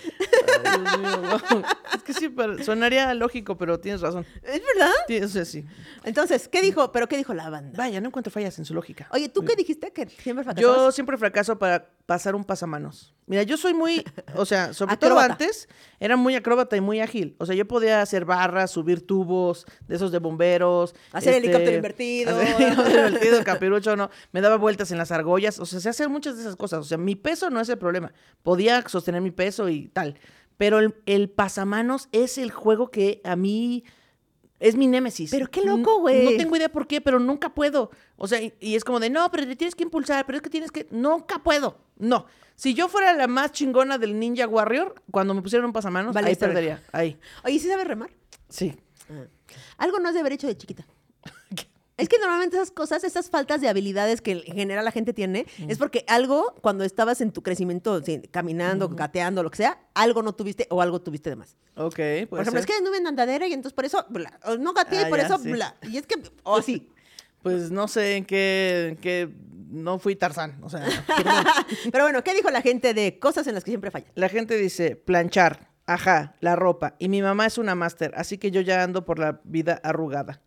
Ay, Dios mío. Es que sí, pero- sonaría lógico, pero tienes razón. ¿Es verdad? Sí, o sea, sí. Entonces, ¿qué dijo? ¿Pero qué dijo la banda? Vaya, no encuentro fallas en su lógica. Oye, ¿tú qué dijiste? ¿Que siempre Yo fracasabas? siempre fracaso para pasar un pasamanos. Mira, yo soy muy, o sea, sobre todo antes, era muy acróbata y muy ágil. O sea, yo podía hacer barras, subir tubos de esos de bomberos. Hacer helicóptero invertido. hacer *laughs* helicóptero invertido, capirucho, no. Me daba vueltas en las argollas. O sea, sé hacer muchas de esas cosas. O sea, mi peso no es el problema. Podía sostener mi peso y tal. Pero el, el pasamanos es el juego que a mí es mi némesis. Pero qué loco, güey. No tengo idea por qué, pero nunca puedo. O sea, y, y es como de, no, pero te tienes que impulsar, pero es que tienes que... Nunca puedo. No. Si yo fuera la más chingona del Ninja Warrior, cuando me pusieron un pasamanos, Vale, ahí perdería. Ahí. Oye, ¿sí sabes remar? Sí. Algo no has de haber hecho de chiquita. Es que normalmente esas cosas, esas faltas de habilidades que en general la gente tiene, es porque algo, cuando estabas en tu crecimiento, sí, caminando, gateando, lo que sea, algo no tuviste o algo tuviste de más. Ok, Por ejemplo, es que anduve en andadera y entonces por eso, bla, o no gateé y Ah, por ya, eso, sí. bla. Y es que, o así. *laughs* Pues no sé en qué... en qué- No fui Tarzán. O sea. *laughs* Pero bueno, ¿qué dijo la gente de cosas en las que siempre fallan? La gente dice planchar, ajá, la ropa. Y mi mamá es una máster, así que yo ya ando por la vida arrugada.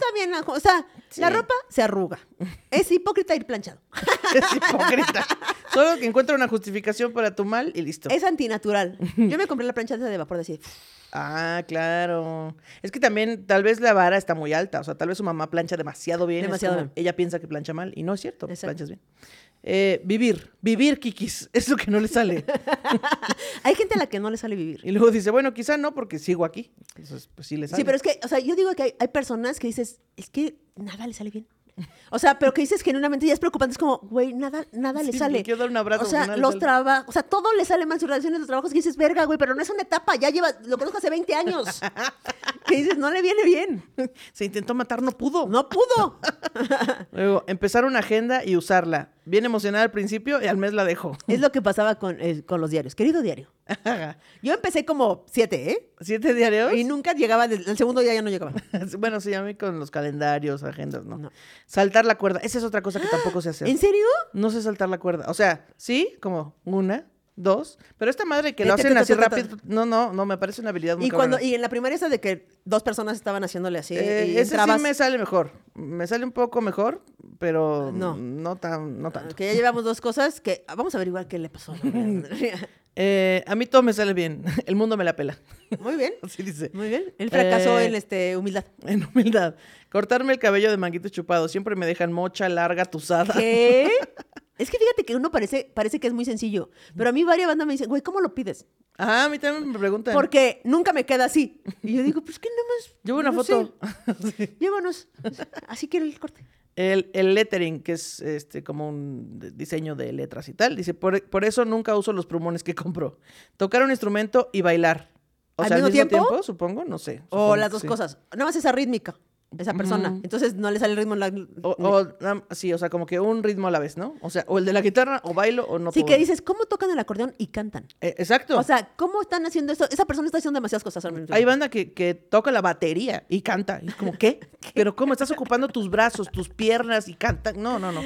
Está bien, la o sea, Sí. la ropa se arruga. *laughs* Es hipócrita ir planchado. *laughs* Es hipócrita. Solo que encuentra una justificación para tu mal y listo. Es antinatural. *laughs* Yo me compré la plancha de vapor de así. Ah, claro. Es que también tal vez la vara está muy alta. O sea, tal vez su mamá plancha demasiado bien. Demasiado bien. Ella piensa que plancha mal y no es cierto. Exacto. Planchas bien. Eh, vivir. Vivir, Kikis. *laughs* Es lo que no le sale. *laughs* Hay gente a la que no le sale vivir. y luego dice, bueno, quizá no porque sigo aquí. Entonces, pues sí le sale. Sí, pero es que, o sea, yo digo que hay, hay personas que dices, es que nada le sale bien. O sea, pero que dices genuinamente ya es preocupante, es como, güey, nada, nada le sale. le quiero dar un abrazo, O sea, los trabajos, o sea, todo le sale mal sus relaciones, los trabajos que dices, verga, güey, pero no es una etapa, ya lleva, lo conozco hace 20 años. *laughs* que dices, no le viene bien. Se intentó matar, no pudo. No pudo. Luego, empezar una agenda y usarla. Bien emocionada al principio y al mes la dejó. es lo que pasaba con, eh, con los diarios. Querido diario. Yo empecé como siete, ¿eh? ¿Siete diarios? Y nunca llegaba, el segundo día ya no llegaba. *laughs* bueno, sí, a mí con los calendarios, agendas, ¿no? No. Saltar la cuerda. Esa es otra cosa que tampoco sé hacer. ¿En serio? No sé saltar la cuerda. O sea, sí, como una, dos. Pero esta madre que lo hacen así rápido. No, no, no, me parece una habilidad muy Y cuando y en la primaria esa de que dos personas estaban haciéndole así Eh, y ese sí me sale mejor. Me sale un poco mejor, pero No. no, tan, no tanto. que ya llevamos dos cosas que ah, vamos a averiguar qué le pasó. *laughs* Eh, a mí todo me sale bien. *laughs* El mundo me la pela. Muy bien. *laughs* Así dice. Muy bien. Él fracasó Eh, en este humildad. En humildad. Cortarme el cabello de manguitos chupados. Siempre me dejan mocha, larga, tusada. ¿Qué? Es que fíjate que uno parece, parece que es muy sencillo, pero a mí varias bandas me dicen, güey, ¿cómo lo pides? Ah, a mí también me preguntan. Porque nunca me queda así. Y yo digo, pues que nada más. Llevo una no foto. sé, llévanos. Así quiero el corte. El, el lettering, que es este como un diseño de letras y tal, dice, por, por eso nunca uso los plumones que compro. Tocar un instrumento y bailar. O ¿Al sea, mismo al mismo tiempo? tiempo, supongo, no sé. O supongo las dos sí. cosas. Nada más esa rítmica, esa persona. Entonces no le sale el ritmo. La... O, o, sí, o sea, como que un ritmo a la vez, ¿no? O sea, o el de la guitarra, o bailo, o no sí, puedo. que dices, ¿cómo tocan el acordeón y cantan? Eh, exacto. O sea, ¿cómo están haciendo esto? Esa persona está haciendo demasiadas cosas al mismo tiempo. Hay banda que, que toca la batería y canta. Y es como, *laughs* ¿qué? Pero ¿cómo? Estás ocupando tus brazos, tus piernas y cantan. No, no, no.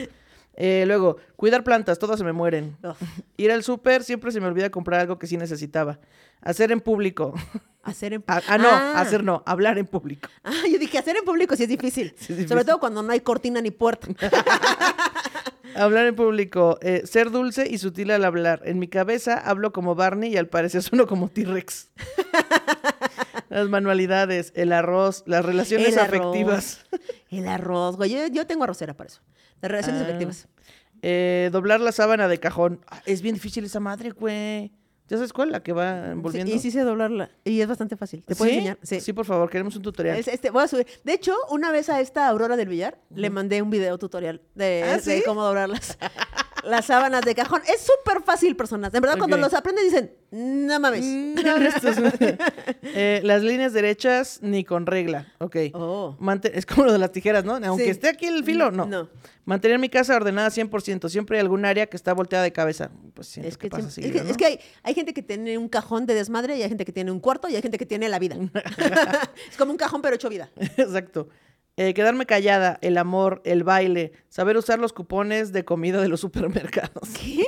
Eh, luego, cuidar plantas, todas se me mueren. *laughs* Ir al súper, siempre se me olvida comprar algo que sí necesitaba. Hacer en público. Hacer en *laughs* Ah, ah, no, Ah. hacer no, hablar en público. *laughs* Ah, yo dije, hacer en público sí es difícil. Sí es difícil. Sobre todo cuando no hay cortina ni puerta. *laughs* Hablar en público, eh, ser dulce y sutil al hablar. En mi cabeza hablo como Barney y al parecer sueno como T-Rex. Las manualidades, el arroz, las relaciones El arroz. afectivas. El arroz, güey. Yo, yo tengo arrocera para eso. Las relaciones Ah. efectivas. Eh, doblar la sábana de cajón. Es bien difícil esa madre, güey. ¿Ya sabes cuál? La que va envolviendo. Sí, y sí sé doblarla. Y es bastante fácil. ¿Te puedo ¿Sí? enseñar? Sí. por favor, queremos un tutorial. Es- este, voy a subir. De hecho, una vez a esta Aurora del Villar le mandé un video tutorial de, ¿Ah, de sí? cómo doblar *laughs* las, sábanas de cajón. Es súper fácil, personas. De verdad, cuando los aprenden dicen, no mames. No, esto es- *laughs* Eh, las líneas derechas ni con regla. Ok. Oh. Es como lo de las tijeras, ¿no? Aunque Sí. esté aquí el filo, no. No. Mantener mi casa ordenada 100%. Siempre hay algún área que está volteada de cabeza. Pues Es que, que, pasa siempre- es que- ¿no? es que hay, hay gente que tiene un cajón de desmadre y hay gente que tiene un cuarto y hay gente que tiene la vida. *laughs* *laughs* es como un cajón pero hecho vida. Exacto. Eh, quedarme callada, el amor, el baile, saber usar los cupones de comida de los supermercados. ¿Qué?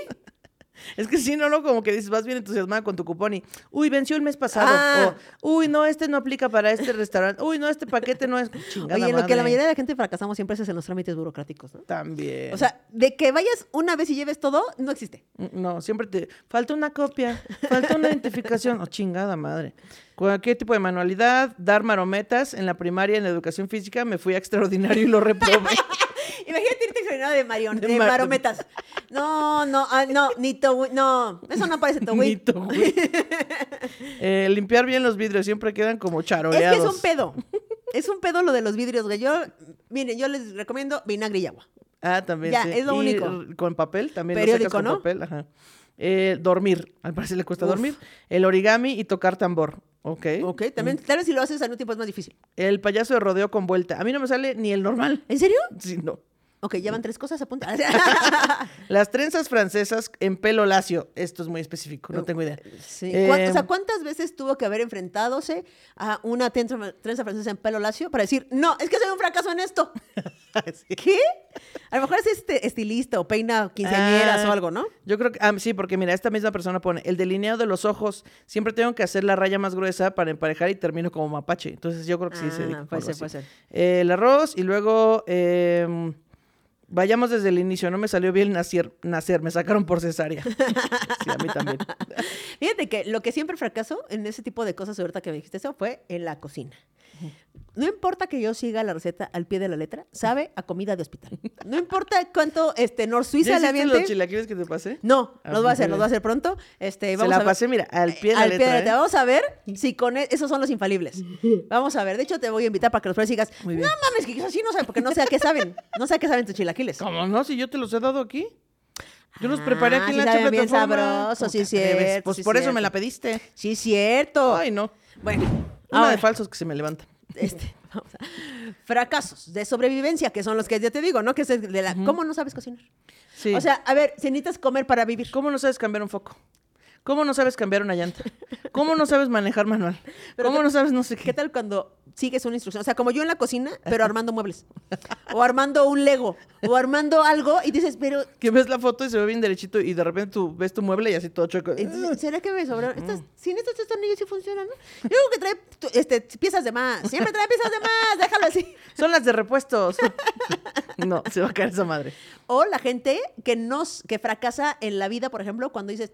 *laughs* Es que si no, no, como que dices, vas bien entusiasmada con tu cupón y, uy, venció el mes pasado. Ah. O, uy, no, este no aplica para este restaurante. Uy, no, este paquete no es chingada. Oye, en lo que la mayoría de la gente fracasamos siempre es en los trámites burocráticos, ¿no? También. O sea, de que vayas una vez y lleves todo, no existe. No, siempre te. Falta una copia, falta una identificación. *laughs* Oh, chingada madre. Cualquier tipo de manualidad, dar marometas. En la primaria, en la educación física, me fui a extraordinario y lo reprobé. *laughs* Imagínate irte extraordinario de, marion, De de mar- marometas. No, no, ah, no, ni to, no, eso no parece *laughs* to, güey. Nito, güey. Eh, limpiar bien los vidrios, siempre quedan como Es que charoleados. es un pedo. Es un pedo lo de los vidrios, güey. Yo, miren, yo les recomiendo vinagre y agua. Ah, también. Ya, sí. es lo Y único. Con papel, también. lo Periódico, sacas con ¿no? papel, ajá. Eh, dormir, al parecer le cuesta Uf. dormir. El origami y tocar tambor. Ok. Ok, también, tal vez si lo haces al mismo tiempo es más difícil. El payaso de rodeo con vuelta. A mí no me sale ni el normal. ¿En serio? Sí, no. Ok, ya van tres cosas, apunta. *laughs* Las trenzas francesas en pelo lacio. Esto es muy específico, no tengo idea. Sí. Eh, ¿Cuán- o sea, ¿cuántas veces tuvo que haber enfrentadose a una trenza, trenza francesa en pelo lacio para decir, no, es que soy un fracaso en esto? *laughs* Sí. ¿Qué? A lo mejor es este estilista o peina quinceañeras Ah, o algo, ¿no? Yo creo que, ah, sí, porque mira, esta misma persona pone, el delineado de los ojos, siempre tengo que hacer la raya más gruesa para emparejar y termino como mapache. Entonces yo creo que sí se Ah, dedica puede ser, puede ser. Eh, el arroz y luego, em, vayamos desde el inicio, no me salió bien nacer, nacer me sacaron por cesárea. *laughs* sí, a mí también. Fíjate que lo que siempre fracasó en ese tipo de cosas, ahorita que me dijiste eso, fue en la cocina. No importa que yo siga la receta al pie de la letra, sabe a comida de hospital. No importa cuánto este, Nor ¿Ya Suiza le aviente. los chilaquiles que te pasé? No, Ah, los voy a hacer, los bien. voy a hacer pronto. Este, Se la a ver- pasé, mira, al pie de la al letra. pie de ¿eh? Vamos a ver si con e- esos son los infalibles. *laughs* Vamos a ver. De hecho, te voy a invitar para que los pruebes y digas, no mames, que así no saben, porque no sé a qué saben. No sé a qué saben tus chilaquiles. ¿Cómo no? Si yo te los he dado aquí. Yo los preparé aquí Ah, en sí la saben bien ¿Cómo sí es cierto, Pues sí es por eso me la pediste. Sí, es cierto. Ay, no. Bueno, Una ahora, de falsos que se me levantan. Este, *laughs* vamos a- fracasos de sobrevivencia, que son los que ya te digo, ¿no? Que es de la, ¿cómo no sabes cocinar? Sí. O sea, a ver, si necesitas comer para vivir. ¿Cómo no sabes cambiar un foco? ¿Cómo no sabes cambiar una llanta? ¿Cómo no sabes manejar manual? Pero ¿Cómo qué- no sabes no sé qué? ¿Qué tal cuando sigues una instrucción? O sea, como yo en la cocina, pero armando muebles. O armando un Lego. O armando algo y dices, pero Que ves la foto y se ve bien derechito y de repente tú ves tu mueble y así todo chueco. Entonces, ¿Será que me sobraron? Estas, sin estos tornillos sí funcionan, ¿no? Yo creo que trae este, piezas de más. Siempre trae piezas de más. Déjalo así. Son las de repuestos. no, se va a caer esa madre. O la gente que nos, que fracasa en la vida, por ejemplo, cuando dices,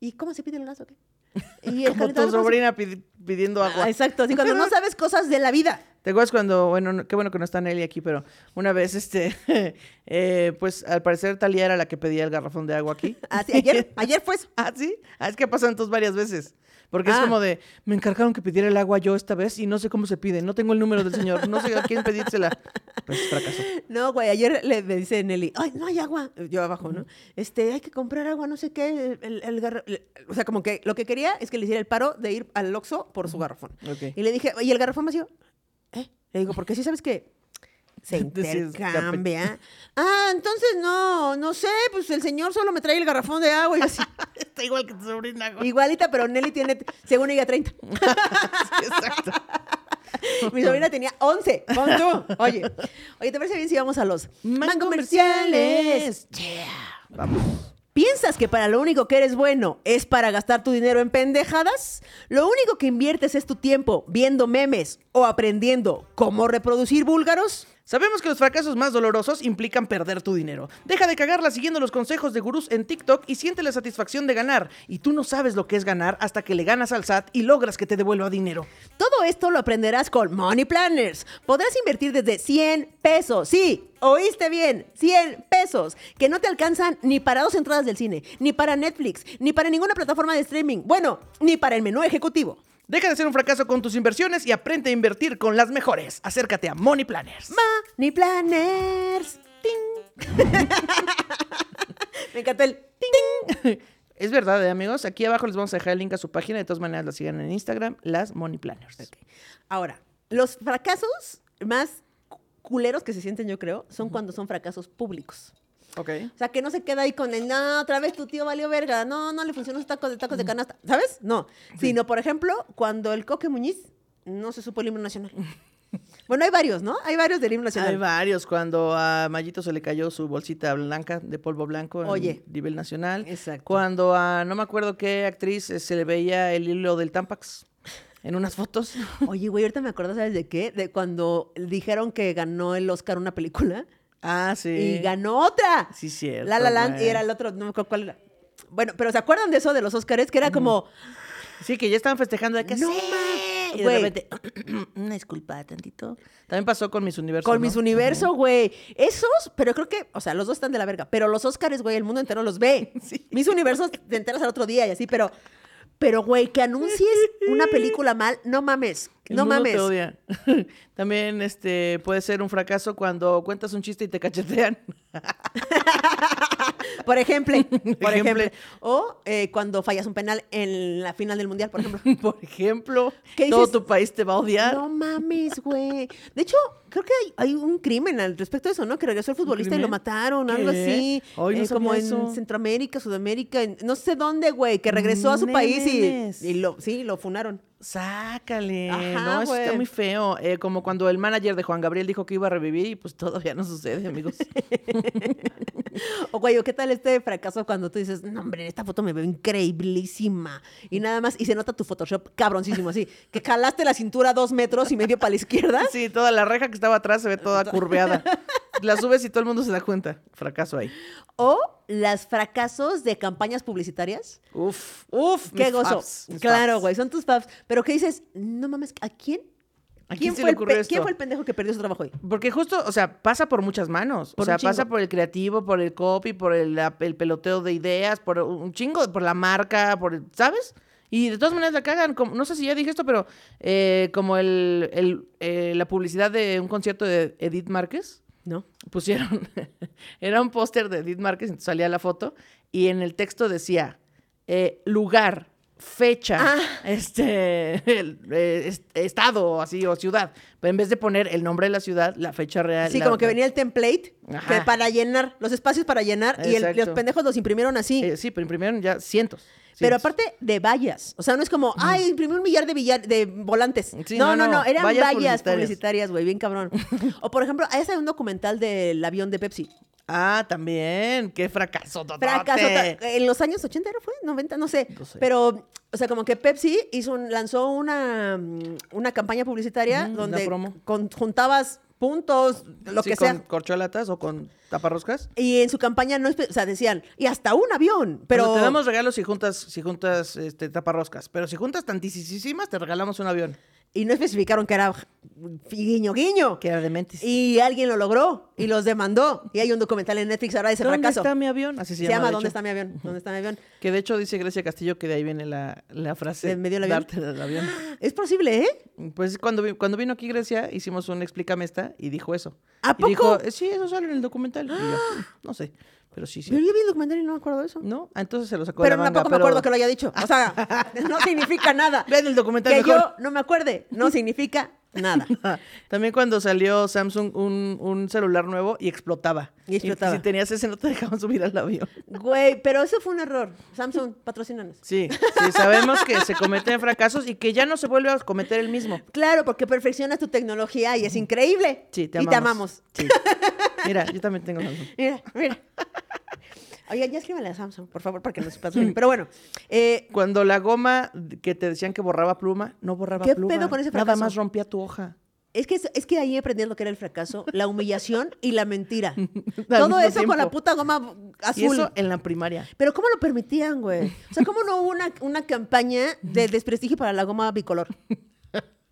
¿y cómo se pide el gas o qué? *laughs* Y el Como tu calentador, ¿cómo se- sobrina pidi- pidiendo agua. Ah, exacto. Así cuando no sabes cosas de la vida. ¿Te acuerdas cuando, bueno, no- qué bueno que no está Nelly aquí, pero una vez, este, *laughs* eh, pues al parecer Talía era la que pedía el garrafón de agua aquí. *laughs* Así, ayer, ayer fue eso. ¿Ah, sí? Ah, es que pasan entonces varias veces. Porque es Ah. como de, me encargaron que pidiera el agua yo esta vez y no sé cómo se pide, no tengo el número del señor, no sé a quién pedírsela. Pues fracaso. *laughs* No, güey, ayer le, me dice Nelly, ay, no hay agua. Yo abajo, ¿no? Este, hay que comprar agua, no sé qué. El, el garra- o sea, como que lo que quería es que le hiciera el paro de ir al Oxxo por su garrafón. Y le dije, ¿y el garrafón vacío? ¿Eh? Le digo, porque sí sabes que se *laughs* intercambia. Ah, entonces no, no sé, pues el señor solo me trae el garrafón de agua y así. *laughs* Está igual que tu sobrina. güey. Igualita, pero Nelly tiene, según ella, 30. *laughs* Exacto. *laughs* Mi sobrina tenía 11. Pon tú. Oye, oye, ¿te parece bien si vamos a los man comerciales? Vamos. ¿Piensas que para lo único que eres bueno es para gastar tu dinero en pendejadas? ¿Lo único que inviertes es tu tiempo viendo memes o aprendiendo cómo reproducir búlgaros? Sabemos que los fracasos más dolorosos implican perder tu dinero. Deja de cagarla siguiendo los consejos de gurús en TikTok y siente la satisfacción de ganar. Y tú no sabes lo que es ganar hasta que le ganas al SAT y logras que te devuelva dinero. Todo esto lo aprenderás con Money Planners. Podrás invertir desde 100 pesos. Sí, oíste bien, 100 pesos. Que no te alcanzan ni para dos entradas del cine, ni para Netflix, ni para ninguna plataforma de streaming. Bueno, ni para el menú ejecutivo. Deja de ser un fracaso con tus inversiones y aprende a invertir con las mejores. Acércate a Money Planners. Money Planners. Ting. *laughs* Me encantó el ting. Es verdad, ¿eh, amigos. Aquí abajo les vamos a dejar el link a su página. De todas maneras, la sigan en Instagram, las Money Planners. Ahora, los fracasos más cu- culeros que se sienten, yo creo, son cuando son fracasos públicos. Ok. O sea, que no se queda ahí con el, no, otra vez tu tío valió verga, no, no le funcionó su taco de tacos de canasta, ¿sabes? No, sino, por ejemplo, cuando el Coque Muñiz no se supo el himno nacional. Bueno, hay varios, ¿no? Hay varios del himno nacional. Hay varios. Cuando a Mayito se le cayó su bolsita blanca de polvo blanco Oye. a nivel nacional. Exacto. Cuando a no me acuerdo qué actriz eh, se le veía el hilo del Tampax en unas fotos. Oye, güey, ahorita me acuerdo, ¿sabes de qué? De cuando dijeron que ganó el Oscar una película Ah, sí. y ganó otra. Sí, cierto. La La Land y era el otro, no me acuerdo cuál era. Bueno, pero ¿se acuerdan de eso de los Oscars? Que era como, Sí, que ya estaban festejando de que No sí. ma- Y de güey. repente, *clears throat* una disculpa, tantito. También pasó con mis universos. con ¿no? Miss Universo, güey. Esos, pero creo que, o sea, los dos están de la verga. Pero los Oscars, güey, el mundo entero los ve. *laughs* Miss Universo te enteras al otro día y así, pero, pero, güey, que anuncies una película mal, no mames. El no mundo mames. te odia. *laughs* También este puede ser un fracaso cuando cuentas un chiste y te cachetean. *laughs* Por ejemplo, *laughs* por Ejemplo. O eh, cuando fallas un penal en la final del mundial, por ejemplo. Por ejemplo, ¿Qué todo tu país te va a odiar. No mames, güey. De hecho, creo que hay, hay un crimen al respecto de eso, ¿no? Que regresó el futbolista y lo mataron, algo así. Ay, no Eh, como en. Centroamérica, Sudamérica, en- no sé dónde, güey, que regresó a su país y, y lo, sí, lo funaron. Sácale. Ajá, no, eso está muy feo. Eh, como cuando el manager de Juan Gabriel dijo que iba a revivir y pues todavía no sucede, amigos. *laughs* *laughs* O, güey, ¿o ¿qué tal este fracaso cuando tú dices, no, hombre, en esta foto me veo increíblísima? Y nada más, y se nota tu Photoshop cabroncísimo, así, que jalaste la cintura dos metros y medio para la izquierda. sí, toda la reja que estaba atrás se ve toda curveada. *laughs* La subes y todo el mundo se da cuenta. Fracaso ahí. O los fracasos de campañas publicitarias. Uf, uf. Qué mis gozo. mis claro, güey, son tus faves. Pero que dices, no mames, ¿a quién? ¿A quién se fue le el ocurrió esto? ¿Quién fue el pendejo que perdió su trabajo hoy? Porque justo, o sea, pasa por muchas manos. Por o sea, pasa por el creativo, por el copy, por el, el peloteo de ideas, por un chingo, por la marca, por, el- ¿sabes? Y de todas maneras la cagan. Como, no sé si ya dije esto, pero eh, como el, el, eh, la publicidad de un concierto de Edith Márquez, No. pusieron, *laughs* era un póster de Edith Márquez, entonces salía la foto, y en el texto decía, eh, lugar, fecha, Ah. este, *laughs* el, eh, est- estado, así, o ciudad. Pero en vez de poner el nombre de la ciudad, la fecha real. Sí, la- como que venía el template que para llenar, los espacios para llenar, y el- los pendejos los imprimieron así. Eh, sí, pero imprimieron ya cientos. Pero aparte de vallas. O sea, no es como, ay, imprimí un millar de, billar- de volantes. Sí, no, no, no, Eran vallas vallas, publicitarias. güey, bien cabrón. *laughs* o por ejemplo, hay un documental del avión de Pepsi. Ah, también. Qué fracaso total. Fracaso. En los años 80 era, fue, 90, no sé. No sé. Pero, o sea, como que Pepsi hizo un- lanzó una, una campaña publicitaria donde con- juntabas puntos, lo Sí, que con sea. corcholatas o con taparroscas. Y en su campaña no, o sea, decían, y hasta un avión, pero... Pero te damos regalos si juntas, si juntas este, taparroscas. Pero si juntas tantísimas, te regalamos un avión. Y no especificaron que era guiño, guiño. Que era de mentis. Y alguien lo logró y los demandó. Y hay un documental en Netflix ahora de ese ¿Dónde fracaso. está mi avión? Así se, Se llama de ¿Dónde hecho. está mi avión? ¿Dónde está mi avión? Que de hecho dice Grecia Castillo que de ahí viene la, la frase. ¿De medio el avión? Darte el avión. *gasps* Es posible, ¿eh? Pues cuando, vi- cuando vino aquí Grecia, hicimos un Explícame esta y dijo eso. ¿A y poco? dijo, "Eh, sí, eso sale en el documental. Y yo, "Mm, *gasps* no sé, pero sí, sí. Pero yo vi el documental y no me acuerdo de eso. ¿No? Ah, entonces se lo sacó Pero de la manga. tampoco me acuerdo que lo haya dicho. O sea, *laughs* *laughs* no significa nada. Vean el documental Que mejor. yo no me acuerde, no *laughs* significa nada. También cuando salió Samsung un, un celular nuevo y explotaba. Y explotaba. si tenías ese no te dejaban subir al avión. Güey, pero eso fue un error. Samsung, patrocínanos. Sí, sí, sabemos que se cometen fracasos y que ya no se vuelve a cometer el mismo. Claro, porque perfeccionas tu tecnología y es increíble. Sí, te Y amamos. te amamos. Sí. Mira, yo también tengo Samsung. Mira, mira. Oye, ya escríbele a Samsung, por favor, para que nos patrocine. Pero bueno, eh, Cuando la goma que te decían que borraba pluma, no borraba ¿Qué pluma. pedo con ese Nada fracaso? más rompía tu hoja. Es que, es que ahí aprendí lo que era el fracaso, la humillación y la mentira. *laughs* Todo eso con la puta goma azul. Y eso en la primaria. Pero ¿cómo lo permitían, güey? O sea, ¿cómo no hubo una, una campaña de *laughs* desprestigio para la goma bicolor?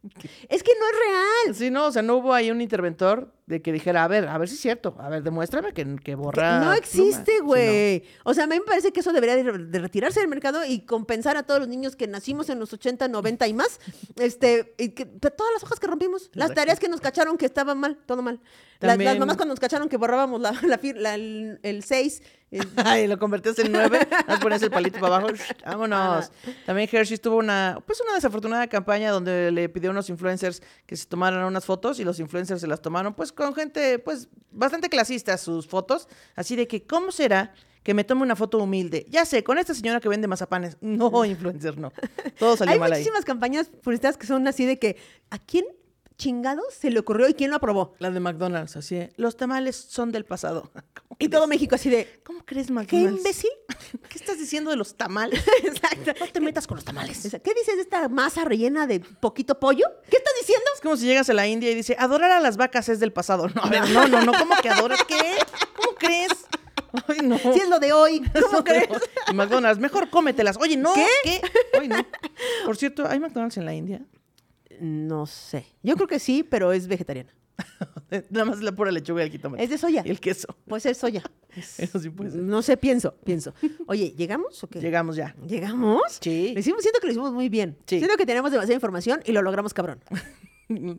*laughs* Es que no es real. Sí, no, o sea, no hubo ahí un interventor de que dijera, a ver, a ver si es cierto, a ver, demuéstrame que, que borra. no pluma". existe, Sí, no. güey. O sea, a mí me parece que eso debería de, de retirarse del mercado y compensar a todos los niños que nacimos en los 80, 90 y más. Este, y que, todas las hojas que rompimos, las tareas que nos cacharon que estaban mal, todo mal. Las, También- las mamás cuando nos cacharon que borrábamos la, *laughs* la la- el, el 6. *laughs* Ay, lo convertías en nueve, las ponías el palito para abajo, vámonos. También Hershey tuvo una, pues una desafortunada campaña donde le pidió a unos influencers que se tomaran unas fotos y los influencers se las tomaron, pues con gente, pues bastante clasista sus fotos, así de que, ¿cómo será que me tome una foto humilde? Ya sé, con esta señora que vende mazapanes. *laughs* No, influencer, no. Todo salió Hay mal ahí. muchísimas campañas publicitarias que son así de que, ¿a quién chingados se le ocurrió y quién lo aprobó? La de McDonald's, así de, los tamales son del pasado. *laughs* ¿Cómo Y todo? México así de, ¿Cómo crees, ¿qué McDonald's? imbécil? *laughs* ¿Qué estás diciendo de los tamales? *laughs* Exacto. No te metas con los tamales. ¿Qué dices de esta masa rellena de poquito pollo? ¿Qué estás diciendo? Es como si llegas a la India y dice, adorar a las vacas es del pasado. No, a ver, no, no, no, ¿cómo que adoras? ¿Qué? ¿Cómo crees? Ay, no. Si es lo de hoy, ¿cómo crees? McDonald's, mejor cómetelas. Oye, no. ¿Qué? ¿Qué? Ay, no. Por cierto, ¿hay McDonald's en la India? No sé. Yo creo que sí, pero es vegetariana. *laughs* Nada más la pura lechuga y el jitomate. Es de soya. Y el queso. Puede ser soya. *laughs* Eso sí puede ser. No sé, pienso, pienso. Oye, ¿llegamos o qué? Llegamos ya. ¿Llegamos? Sí. Lo hicimos, siento que lo hicimos muy bien. Sí. Siento que tenemos demasiada información y lo logramos cabrón. *laughs*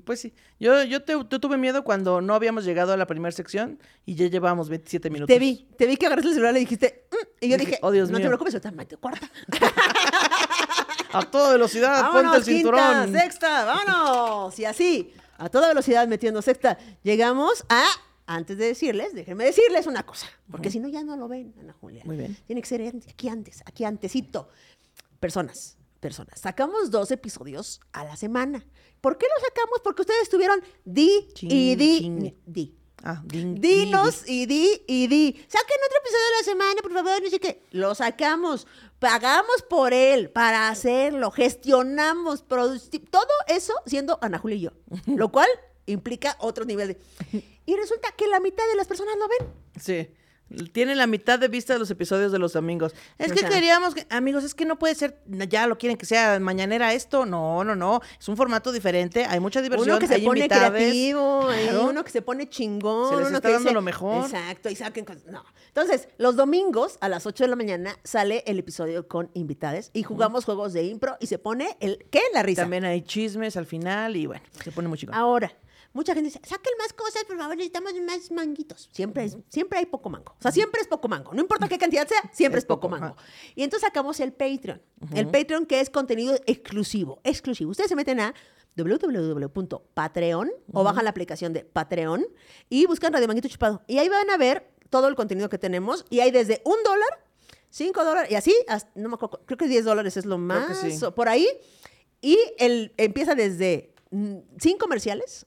Pues sí. Yo, yo, te, yo tuve miedo cuando no habíamos llegado a la primera sección y ya llevábamos 27 minutos. Te vi, te vi que agarraste el celular y le dijiste, "Mm", y yo Dije, dije, "Oh, Dios no te mío". preocupes, ahorita mete cuarta. A toda velocidad, ponte el vámonos, quinta, cinturón. sexta, vámonos. Y así, a toda velocidad metiendo sexta, llegamos a, antes de decirles, déjenme decirles una cosa, porque si no ya no lo ven, Ana Julia. Muy bien. Tiene que ser aquí antes, aquí antesito. Personas, personas. Sacamos dos episodios a la semana. ¿Por qué los sacamos? Porque ustedes estuvieron di Chin, y di, chin. di. Ah, din- Dinos y di y di. Saquen otro episodio de la semana, por favor, no sé qué. Lo sacamos, pagamos por él para hacerlo, gestionamos, todo eso siendo Ana Julia y yo. *laughs* Lo cual implica otro nivel de... Y resulta que la mitad de las personas lo ven. Sí. Tiene la mitad de vista de los episodios de los amigos. Es O que sea- queríamos que, amigos, es que no puede ser, ya lo quieren que sea mañanera esto. No, no, no. Es un formato diferente, hay mucha diversión, Uno que se hay pone invitades. creativo, Claro. uno que se pone chingón. Se les uno está que dando dice- lo mejor. Exacto, y saquen cosas. No. Entonces, los domingos a las 8 de la mañana sale el episodio con invitades y jugamos juegos de impro y se pone el... ¿Qué? La risa. También hay chismes al final y bueno, se pone muy chico. Ahora, mucha gente dice, saquen más cosas, por favor, necesitamos más manguitos. Siempre, es, siempre hay poco mango. O sea, siempre es poco mango. No importa qué cantidad sea, siempre es, Es poco, mango. ajá. Y entonces sacamos el Patreon. El Patreon que es contenido exclusivo. Exclusivo. Ustedes se meten a www.patreon o bajan la aplicación de Patreon y buscan Radio Manguito Chupado. Y ahí van a ver todo el contenido que tenemos. Y hay desde un dólar, cinco dólares, y así, hasta- no me acuerdo, creo que 10 dólares es lo más, sí. por ahí. Y el, empieza desde sin comerciales,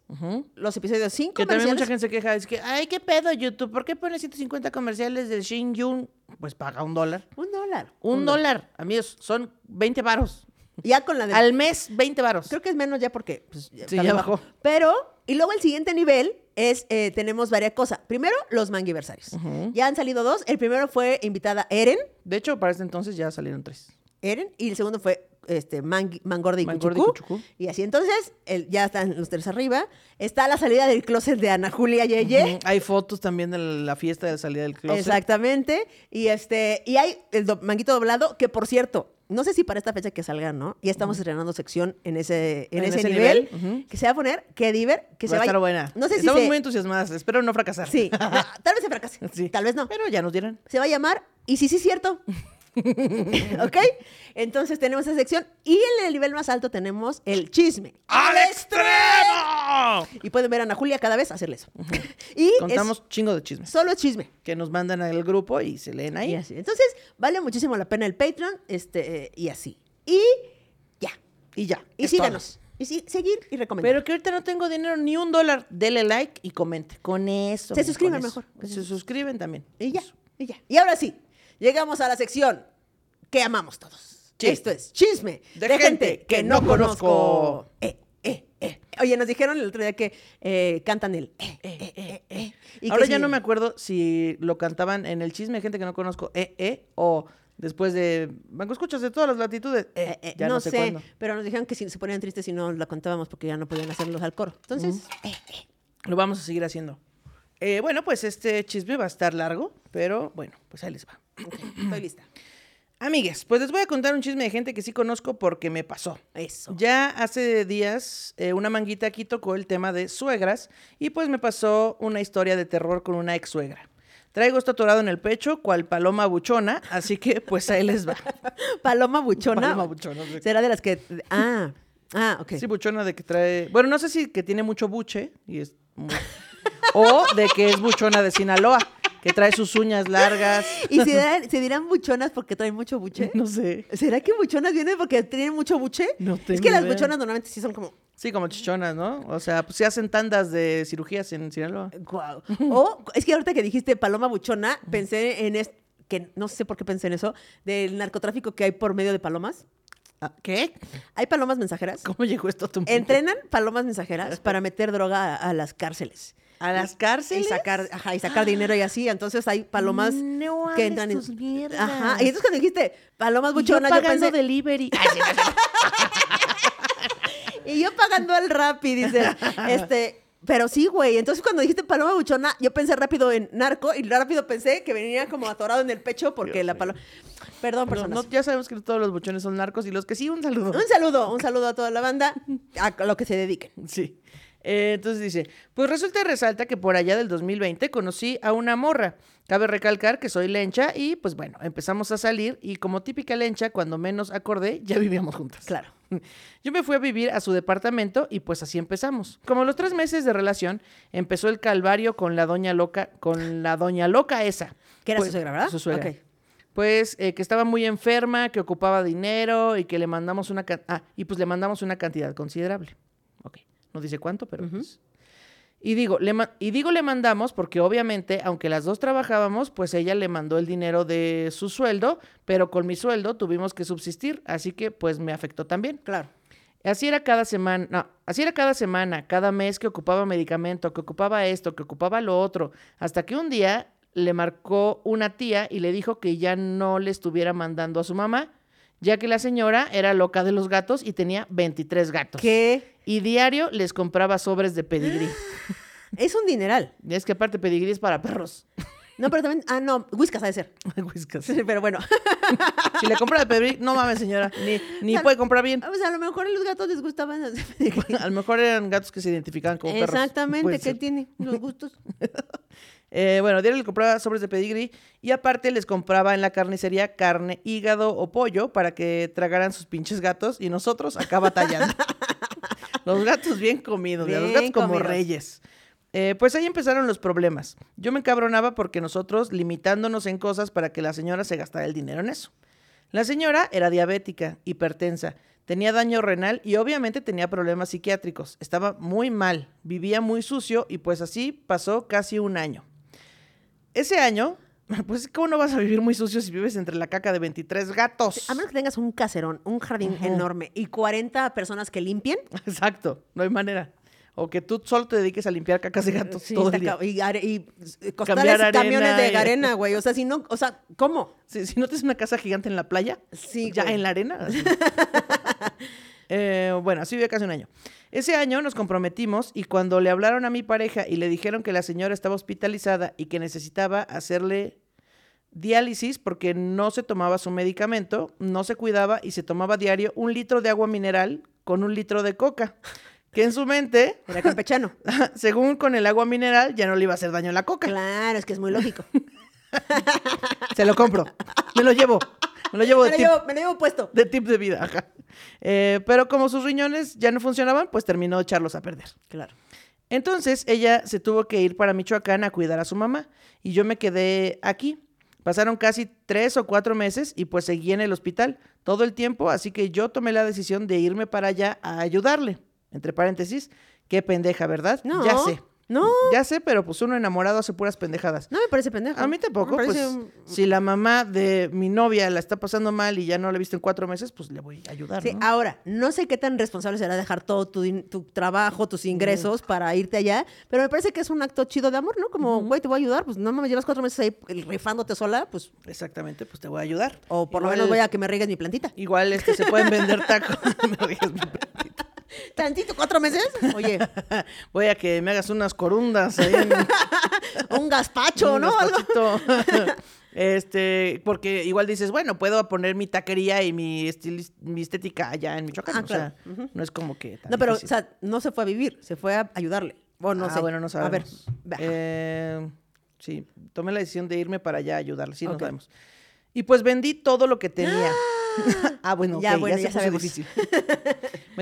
los episodios sin Que también comerciales. mucha gente se queja, es que, ay, qué pedo YouTube, ¿por qué pones 150 comerciales de Shin Yun? Pues paga un dólar. Un dólar. Un dólar, amigos, son 20 varos. Ya con la de... Al mes, 20 varos. Creo que es menos ya porque... Pues, Sí, está ya bajó. Pero, y luego el siguiente nivel es, eh, tenemos varias cosas. Primero, los manguiversarios. Ya han salido dos. El primero fue invitada Eren, De hecho, para este entonces ya salieron tres. Eren, y el segundo fue este, Mangorda y Mangorda y Cuchucú. Y así entonces, el- ya están los tres arriba. Está la salida del closet de Ana Julia Yeye. Hay fotos también de la fiesta de salida del closet. Exactamente. Y este, y hay el do- manguito doblado, que por cierto, no sé si para esta fecha que salga, ¿no? Ya estamos estrenando sección en ese, en En ese, ese nivel. Que se va a poner, que diver, que Va se a vaya. estar buena. No sé si Estamos se- muy entusiasmadas. Espero no fracasar. Sí, *laughs* tal vez se fracase. Sí. Tal vez no. Pero ya nos dirán. Se va a llamar Y sí, sí, cierto. *laughs* *laughs* ¿Ok? Entonces tenemos esa sección. Y en el nivel más alto tenemos el chisme. ¡Al extremo! Y pueden ver a Ana Julia cada vez hacerle eso. *laughs* y es- Contamos chingo de chismes solo es chisme. que nos mandan al grupo y se leen Y ahí. así. Entonces, vale muchísimo la pena el Patreon, este, eh, y así. Y ya. Y ya. Y síganos. Y sí, seguir y recomendar. Pero que ahorita no tengo dinero ni un dólar. Dele like y comente. Con eso. Se eso. mejor. Se suscriben también. y ya, y ya. Y ahora sí, llegamos a la sección que amamos todos. Esto es chisme De gente que no conozco. Eh, eh, eh. Oye, nos dijeron el otro día que eh, cantan el eh, eh, eh, eh. Y Ahora ya no me acuerdo si lo cantaban en el chisme de gente que no conozco, eh, eh, o después de Banco Escuchas de todas las latitudes. Eh, eh, ya no, sé, cuándo. pero nos dijeron que si se ponían tristes si no la contábamos porque ya no podían hacerlos al coro. Entonces, eh. Lo vamos a seguir haciendo. Eh, bueno, pues este chisme va a estar largo, pero bueno, pues ahí les va. Estoy lista. Amigues, pues les voy a contar un chisme de gente que sí conozco porque me pasó. Eso. Ya hace días eh, una manguita aquí tocó el tema de suegras y pues me pasó una historia de terror con una ex suegra. Traigo esto atorado en el pecho, cual paloma buchona, así que pues ahí les va. *laughs* Paloma buchona. Paloma buchona, sí. Será de las que. Ah, ah, ok. Sí, buchona de que trae. Bueno, no sé si que tiene mucho buche y es. muy- *laughs* o de que es buchona de Sinaloa. que trae sus uñas largas. ¿Y se, dirán- se dirán buchonas porque traen mucho buche? No sé. ¿Será que buchonas vienen porque tienen mucho buche? No Es tengo que las idea. buchonas normalmente sí son como... Sí, como chichonas, ¿no? O sea, pues se hacen tandas de cirugías en Sinaloa. Guau. O es que ahorita que dijiste paloma buchona, pensé en es que no sé por qué pensé en eso, del narcotráfico que hay por medio de palomas. Ah, ¿Qué? Hay palomas mensajeras. ¿Cómo llegó esto a tu mente? Entrenan palomas mensajeras para meter droga a, a las cárceles. ¿A las Y cárceles? sacar, ajá, y sacar dinero y así. Entonces hay palomas No que entran en- mierdas. Ajá. Y entonces cuando dijiste palomas Y yo buchonas, yo, pagando pensé. delivery. *laughs* Y yo pagando el rap y dice, este. Pero sí, güey. Entonces, cuando dijiste paloma buchona, yo pensé rápido en narco y rápido pensé que venía como atorado en el pecho porque Dios la paloma. Perdón, No, personas. no, ya sabemos que todos los buchones son narcos y los que sí, un saludo. Un saludo, un saludo a toda la banda, a lo que se dediquen. Sí. Eh, entonces dice, pues resulta y resalta que por allá del 2020 conocí a una morra. Cabe recalcar que soy lencha y pues bueno, empezamos a salir y como típica lencha, cuando menos acordé, ya vivíamos juntas. Claro. *laughs* Yo me fui a vivir a su departamento y pues así empezamos. Como los tres meses de relación, empezó el calvario con la doña loca, con la doña loca esa. Que era Pues, su suegra, ¿verdad? Su suegra. Pues eh, que estaba muy enferma, que ocupaba dinero y que le mandamos una ah, y pues le mandamos una cantidad considerable. No dice cuánto, pero pues. Y digo, le y digo le mandamos porque obviamente, aunque las dos trabajábamos, pues ella le mandó el dinero de su sueldo, pero con mi sueldo tuvimos que subsistir, así que pues me afectó también. Claro. Así era cada semana, no, así era cada semana, cada mes que ocupaba medicamento, que ocupaba esto, que ocupaba lo otro, hasta que un día le marcó una tía y le dijo que ya no le estuviera mandando a su mamá, ya que la señora era loca de los gatos y tenía 23 gatos. Que Y diario les compraba sobres de pedigrí. *gasps* es un dineral. Es que aparte pedigrí es para perros. No, pero también. Ah, no, Whiskas ha de ser. *laughs* Whiskas. Sí, pero bueno. *laughs* Si le compra de pedigrí, no mames, señora, ni, ni puede comprar bien. O sea, a lo mejor a los gatos les gustaban. *laughs* A lo mejor eran gatos que se identificaban como perros. Exactamente, Puede ¿qué tiene? Los gustos. Eh, bueno, diario le compraba sobres de pedigrí y aparte les compraba en la carnicería carne, hígado o pollo para que tragaran sus pinches gatos y nosotros acá batallando. *laughs* los gatos bien comidos, mira, los Bien gatos como comidos. reyes. Eh, pues ahí empezaron los problemas. Yo me encabronaba porque nosotros limitándonos en cosas para que la señora se gastara el dinero en eso. La señora era diabética, hipertensa, tenía daño renal y obviamente tenía problemas psiquiátricos. Estaba muy mal, vivía muy sucio y pues así pasó casi un año. Ese año, *laughs* pues ¿cómo no vas a vivir muy sucio si vives entre la caca de 23 gatos? A menos que tengas un caserón, un jardín enorme y 40 personas que limpien. Exacto, no hay manera. O que tú solo te dediques a limpiar cacas de gatos Sí, todo el día. y, eh, costales y camiones de arena, güey. O sea, si no, o sea, ¿cómo? Si, si no tienes una casa gigante en la playa, Sí, ya güey. en la arena. *laughs* Eh, bueno, así vivió casi un año. Ese año nos comprometimos y cuando le hablaron a mi pareja y le dijeron que la señora estaba hospitalizada y que necesitaba hacerle diálisis porque no se tomaba su medicamento, no se cuidaba y se tomaba diario un litro de agua mineral con un litro de coca. Que en su mente, Era campechano. *laughs* según con el agua mineral, ya no le iba a hacer daño la coca. claro, es que es muy lógico. *laughs* Se lo compro. Me lo llevo. Me lo llevo me, de lo tip. llevo, me lo llevo puesto. de tip de vida, ajá. Eh, pero como sus riñones ya no funcionaban, pues terminó de echarlos a perder. Claro. Entonces ella se tuvo que ir para Michoacán a cuidar a su mamá y yo me quedé aquí. Pasaron casi tres o cuatro meses y pues seguí en el hospital todo el tiempo, así que yo tomé la decisión de irme para allá a ayudarle. Entre paréntesis, qué pendeja, ¿verdad? No. Ya sé. No. Ya sé, pero pues uno enamorado hace puras pendejadas. No me parece pendejo. A mí tampoco, Me parece pues si la mamá de mi novia la está pasando mal y ya no la he visto en cuatro meses, pues le voy a ayudar, Sí, ¿no? ahora, no sé qué tan responsable será dejar todo tu, trabajo, tus ingresos para irte allá, pero me parece que es un acto chido de amor, ¿no? Como, güey, te voy a ayudar, pues no mames, llevas cuatro meses ahí rifándote sola, pues, Exactamente, pues te voy a ayudar. o por lo menos voy a que me riegues mi plantita. Igual este se pueden vender tacos. *laughs* Me ríes, mi plantita. ¿Tantito, cuatro meses? Oye, *laughs* voy a que me hagas unas corundas ahí en *laughs* un gazpacho, un ¿no? Gazpachito. *laughs* Este, porque igual dices, bueno, puedo poner mi taquería y mi, estilis- mi estética allá en Michoacán. Ah, o sea, no es como que. tan No, pero, o sea, no se fue a vivir, se fue a ayudarle. O no ah, sé. bueno, no A ver, sabemos. Eh, sí, tomé la decisión de irme para allá a ayudarle. Sí, no Ok. sabemos. Y pues vendí todo lo que tenía. ah, bueno, Ya, bueno, ya, ya se puso sabemos. difícil.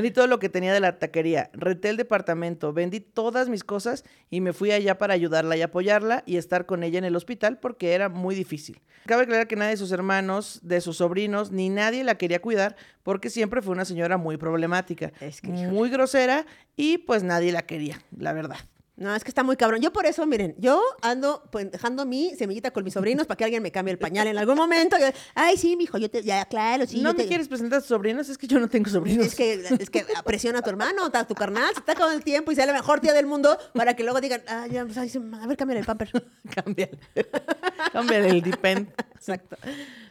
Vendí todo lo que tenía de la taquería, renté el departamento, vendí todas mis cosas y me fui allá para ayudarla y apoyarla y estar con ella en el hospital porque era muy difícil. Cabe aclarar que nadie de sus hermanos, de sus sobrinos, ni nadie la quería cuidar porque siempre fue una señora muy problemática, Es que, híjole. muy grosera y pues nadie la quería, la verdad. No, es que está muy cabrón. Yo por eso, miren, yo ando pues, dejando mi semillita con mis sobrinos para que alguien me cambie el pañal en algún momento. Yo, Ay, sí, mijo, yo te, ya, claro, sí. ¿No yo me te- quieres presentar a tus sobrinos? Es que yo no tengo sobrinos. Es que, es que presiona a tu hermano, a tu carnal, se está acabando el tiempo y sea la mejor tía del mundo para que luego digan, ah, ya, pues, ay, a ver, cámbiale el pamper. *laughs* Cámbiale. Cámbiale el depend. Exacto.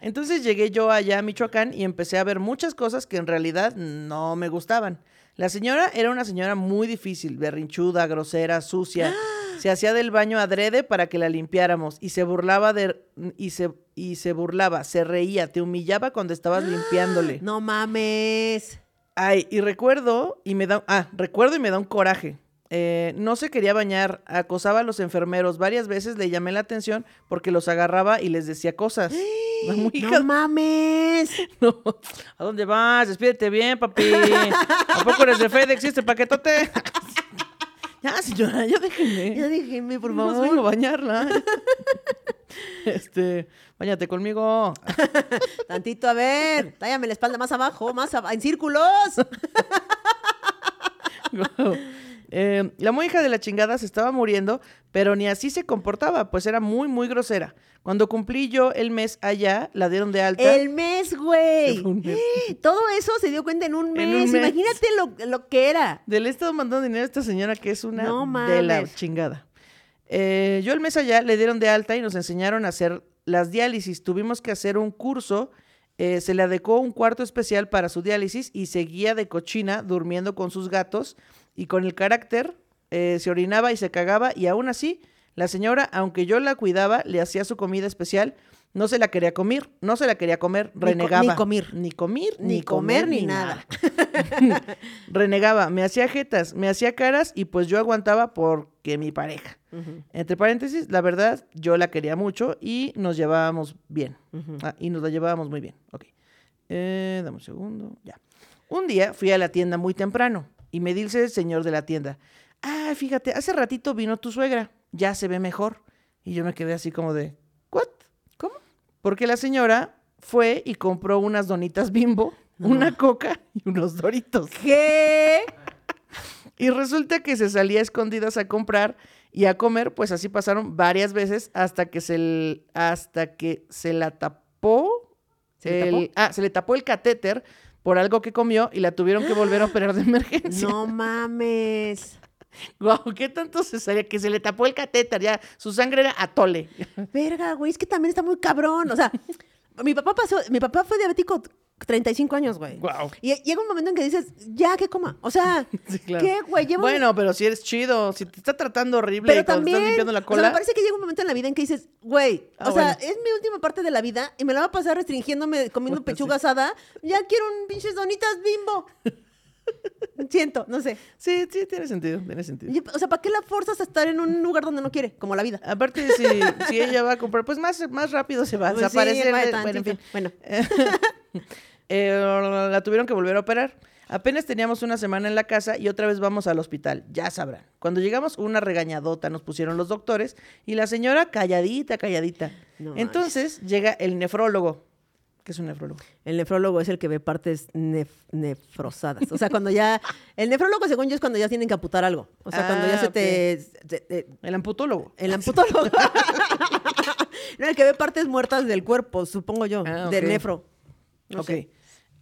Entonces llegué yo allá a Michoacán y empecé a ver muchas cosas que en realidad no me gustaban. La señora era una señora muy difícil, berrinchuda, grosera, sucia. Se hacía del baño adrede para que la limpiáramos y se burlaba de y se y se burlaba, se reía, te humillaba cuando estabas limpiándole. No mames. Ay, y recuerdo y me da ah, recuerdo y me da un coraje. Eh, no se quería bañar, acosaba a los enfermeros varias veces, le llamé la atención porque los agarraba y les decía cosas. *gasps* No mames. *laughs* no. ¿A dónde vas? Despídete bien, papi. ¿A poco eres de FedEx este paquetote? *laughs* ya, señora, ya déjenme. Ya déjenme, por favor. vengo a bañarla. *laughs* este, bañate conmigo. Tantito, a ver, tállame la espalda más abajo, más ab- en círculos. Eh, la muy hija de la chingada se estaba muriendo, pero ni así se comportaba, pues era muy, muy grosera. Cuando cumplí yo el mes allá, la dieron de alta. El mes, güey. *laughs* *gasps* Todo eso se dio cuenta en un mes. En un mes. Imagínate lo, lo que era. Le he estado mandando dinero a esta señora que es una No de la chingada. Eh, yo el mes allá le dieron de alta y nos enseñaron a hacer las diálisis. Tuvimos que hacer un curso. eh, se le adecuó un cuarto especial para su diálisis y seguía de cochina durmiendo con sus gatos y con el carácter eh, se orinaba y se cagaba y aún así la señora, aunque yo la cuidaba, le hacía su comida especial. No se la quería comer, no se la quería comer, Ni co- renegaba. ni comer. Ni comer, Ni comer, ni nada. *laughs* Renegaba, me hacía jetas, me hacía caras y pues yo aguantaba porque mi pareja. Entre paréntesis, la verdad, yo la quería mucho y nos llevábamos bien. Ah, y nos la llevábamos muy bien. Ok. Eh, dame un segundo. Ya. Un día fui a la tienda muy temprano y me dice el señor de la tienda, ah, fíjate, hace ratito vino tu suegra, ya se ve mejor. Y yo me quedé así como de, ¿what? ¿Cómo? Porque la señora fue y compró unas donitas bimbo, una coca y unos doritos. ¿Qué? Y resulta que se salía a escondidas a comprar y a comer, pues así pasaron varias veces hasta que se, hasta que se la tapó. ¿Se le el- Ah, se le tapó el catéter por algo que comió y la tuvieron que volver a operar de *gasps* emergencia. No mames. Guau, ¿qué tanto se salía? Que se le tapó el catéter, ya, su sangre era atole. Verga, güey, es que también está muy cabrón. O sea, mi papá pasó, mi papá fue diabético 35 años, güey. Guau. Y llega un momento en que dices, ya que coma. O sea, *laughs* Sí, claro. ¿qué, güey? Llevo Bueno, pero si eres chido, si te está tratando horrible pero cuando también, estás limpiando la o sea, cola. me parece que llega un momento en la vida en que dices, güey, Ah, o sea, es mi última parte de la vida y me la va a pasar restringiéndome, comiendo Bueno, pechuga asada. Ya quiero un pinches donitas bimbo. *laughs* Siento, no sé. Sí, sí, tiene sentido, tiene sentido. Y, O sea, ¿para qué la forzas a estar en un lugar donde no quiere? Como la vida. Aparte, si, si ella va a comprar, pues más, más rápido se va a Pues sí, bueno, en fin. Bueno, *laughs* Eh, la tuvieron que volver a operar. Apenas teníamos una semana en la casa y otra vez vamos al hospital, ya sabrán. Cuando llegamos, una regañadota nos pusieron los doctores y la señora calladita, calladita. No Entonces llega el nefrólogo. ¿Qué es un nefrólogo? el nefrólogo es el que ve partes nef- nefrosadas. O sea, cuando ya. El nefrólogo, según yo, es cuando ya tienen que amputar algo. O sea, cuando ya Ah, se te. El amputólogo. el amputólogo. *laughs* no, el que ve partes muertas del cuerpo, supongo yo. Ah, Del nefro. No ok. sé.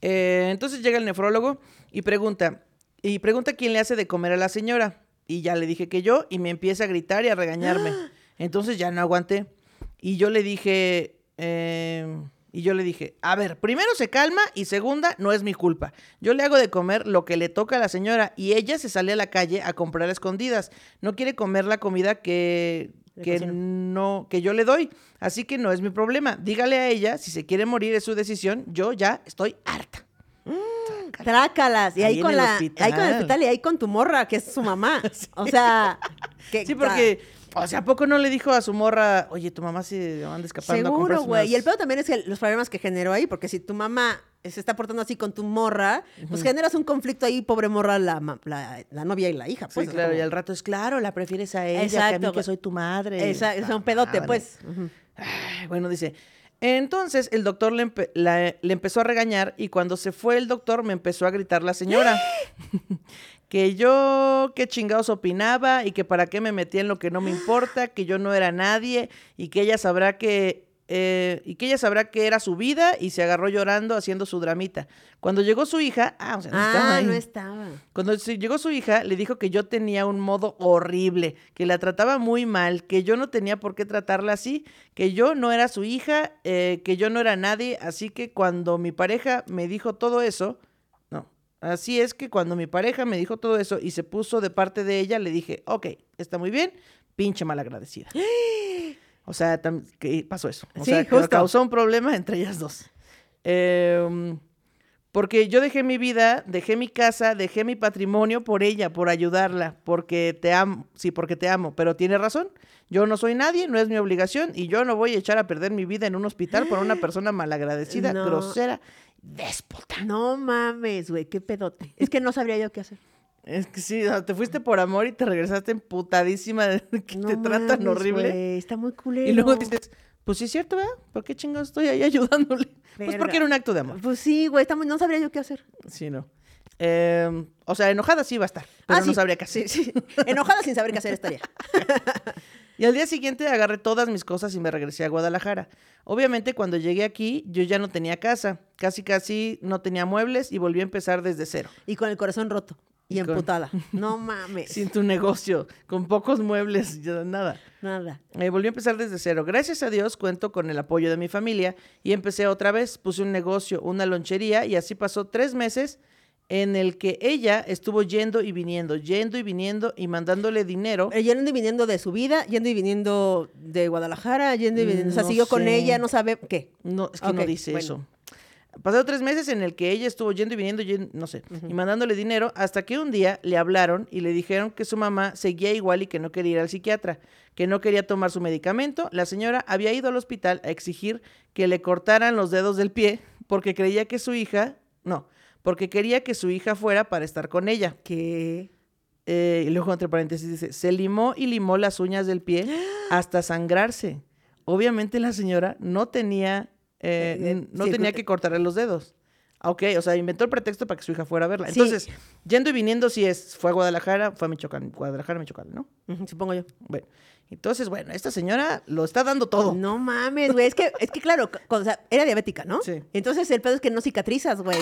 Eh, entonces llega el nefrólogo y pregunta, y pregunta quién le hace de comer a la señora. Y ya le dije que yo, y me empieza a gritar y a regañarme. *gasps* Entonces ya no aguanté. Y yo le dije, eh, y yo le dije, a ver, primero se calma y segunda, no es mi culpa. Yo le hago de comer lo que le toca a la señora y ella se sale a la calle a comprar a escondidas. No quiere comer la comida que, que no, que yo le doy. Así que no es mi problema. Dígale a ella, si se quiere morir es su decisión. Yo ya estoy harta. Trácalas. Y ahí, con la. hospital. Ahí con el hospital y ahí con tu morra, que es su mamá. *laughs* O sea. Que, Sí, porque, o sea, ¿a poco no le dijo a su morra, oye, tu mamá se anda escapando Seguro, güey. unas-" Y el peor también es que los problemas que generó ahí, porque si tu mamá se está portando así con tu morra, pues generas un conflicto ahí, pobre morra, la, ma- la, la novia y la hija, Sí, pues. claro, como- y al rato es claro, la prefieres a ella, que a Exacto, mí que soy tu madre. Esa- es un Ah, pedote, pues. Ay, bueno, dice. Entonces el doctor le, empe- la- le empezó a regañar y cuando se fue el doctor me empezó a gritar la señora. *gasps* *laughs* que yo, qué chingados opinaba y que para qué me metía en lo que no me importa, que yo no era nadie y que ella sabrá que... eh, y que ella sabrá que era su vida y se agarró llorando haciendo su dramita. Cuando llegó su hija, ah, o sea, no estaba Ah, ahí. no estaba. Cuando llegó su hija, le dijo que yo tenía un modo horrible, que la trataba muy mal, que yo no tenía por qué tratarla así, que yo no era su hija, eh, que yo no era nadie. Así que cuando mi pareja me dijo todo eso, así es que cuando mi pareja me dijo todo eso y se puso de parte de ella, le dije, ok, está muy bien, pinche malagradecida. *gasps* O sea, que pasó eso. O Sí, sea, justo. causó un problema entre ellas dos. Em, porque yo dejé mi vida, dejé mi casa, dejé mi patrimonio por ella, por ayudarla, porque te amo, sí, porque te amo, pero tiene razón. Yo no soy nadie, no es mi obligación y yo no voy a echar a perder mi vida en un hospital por una *gasps* persona malagradecida, No. grosera, déspota. No mames, güey, qué pedote. Es que no sabría yo qué hacer. Es que sí, te fuiste por amor y te regresaste emputadísima de que No te tratan horrible. está muy culero. Y luego dices, pues sí es cierto, ¿verdad? ¿Por qué chingados estoy ahí *laughs* ayudándole? Pues porque era un acto de amor. Pues sí, güey, está muy- no sabría yo qué hacer. Sí, no. Em, o sea, enojada sí va a estar, pero Ah, no sí. sabría qué hacer. Sí, sí. Enojada sin saber qué hacer estaría. *laughs* Y al día siguiente agarré todas mis cosas y me regresé a Guadalajara. Obviamente cuando llegué aquí yo ya no tenía casa, casi casi no tenía muebles y volví a empezar desde cero. Y con el corazón roto. Y emputada. No mames. Sin tu negocio, con pocos muebles, nada. Nada. Eh, volví a empezar desde cero. Gracias a Dios cuento con el apoyo de mi familia y empecé otra vez. Puse un negocio, una lonchería y así pasó tres meses en el que ella estuvo yendo y viniendo, yendo y viniendo y mandándole dinero. Eh, Yendo y viniendo de su vida, yendo y viniendo de Guadalajara, yendo y viniendo. O sea, No siguió con ella, no sabe qué. No, es que no dice bueno. eso. Pasaron tres meses en el que ella estuvo yendo y viniendo, no sé, y mandándole dinero, hasta que un día le hablaron y le dijeron que su mamá seguía igual y que no quería ir al psiquiatra, que no quería tomar su medicamento. La señora había ido al hospital a exigir que le cortaran los dedos del pie porque creía que su hija, no, porque quería que su hija fuera para estar con ella. Que Eh, y luego, entre paréntesis, dice, se limó y limó las uñas del pie *gasps* hasta sangrarse. Obviamente la señora no tenía, eh, Eh, eh, no sí, tenía que cortarle los dedos. Ah, Ok, o sea, inventó el pretexto para que su hija fuera a verla. Sí. Entonces, yendo y viniendo, si es, fue a Guadalajara, fue a Michoacán, Guadalajara, Michoacán, ¿no? supongo yo. Bueno, entonces, bueno, esta señora lo está dando todo. No mames, güey. Es que, es que claro, c- o sea, era diabética, ¿no? Sí. Entonces el pedo es que no cicatrizas, güey.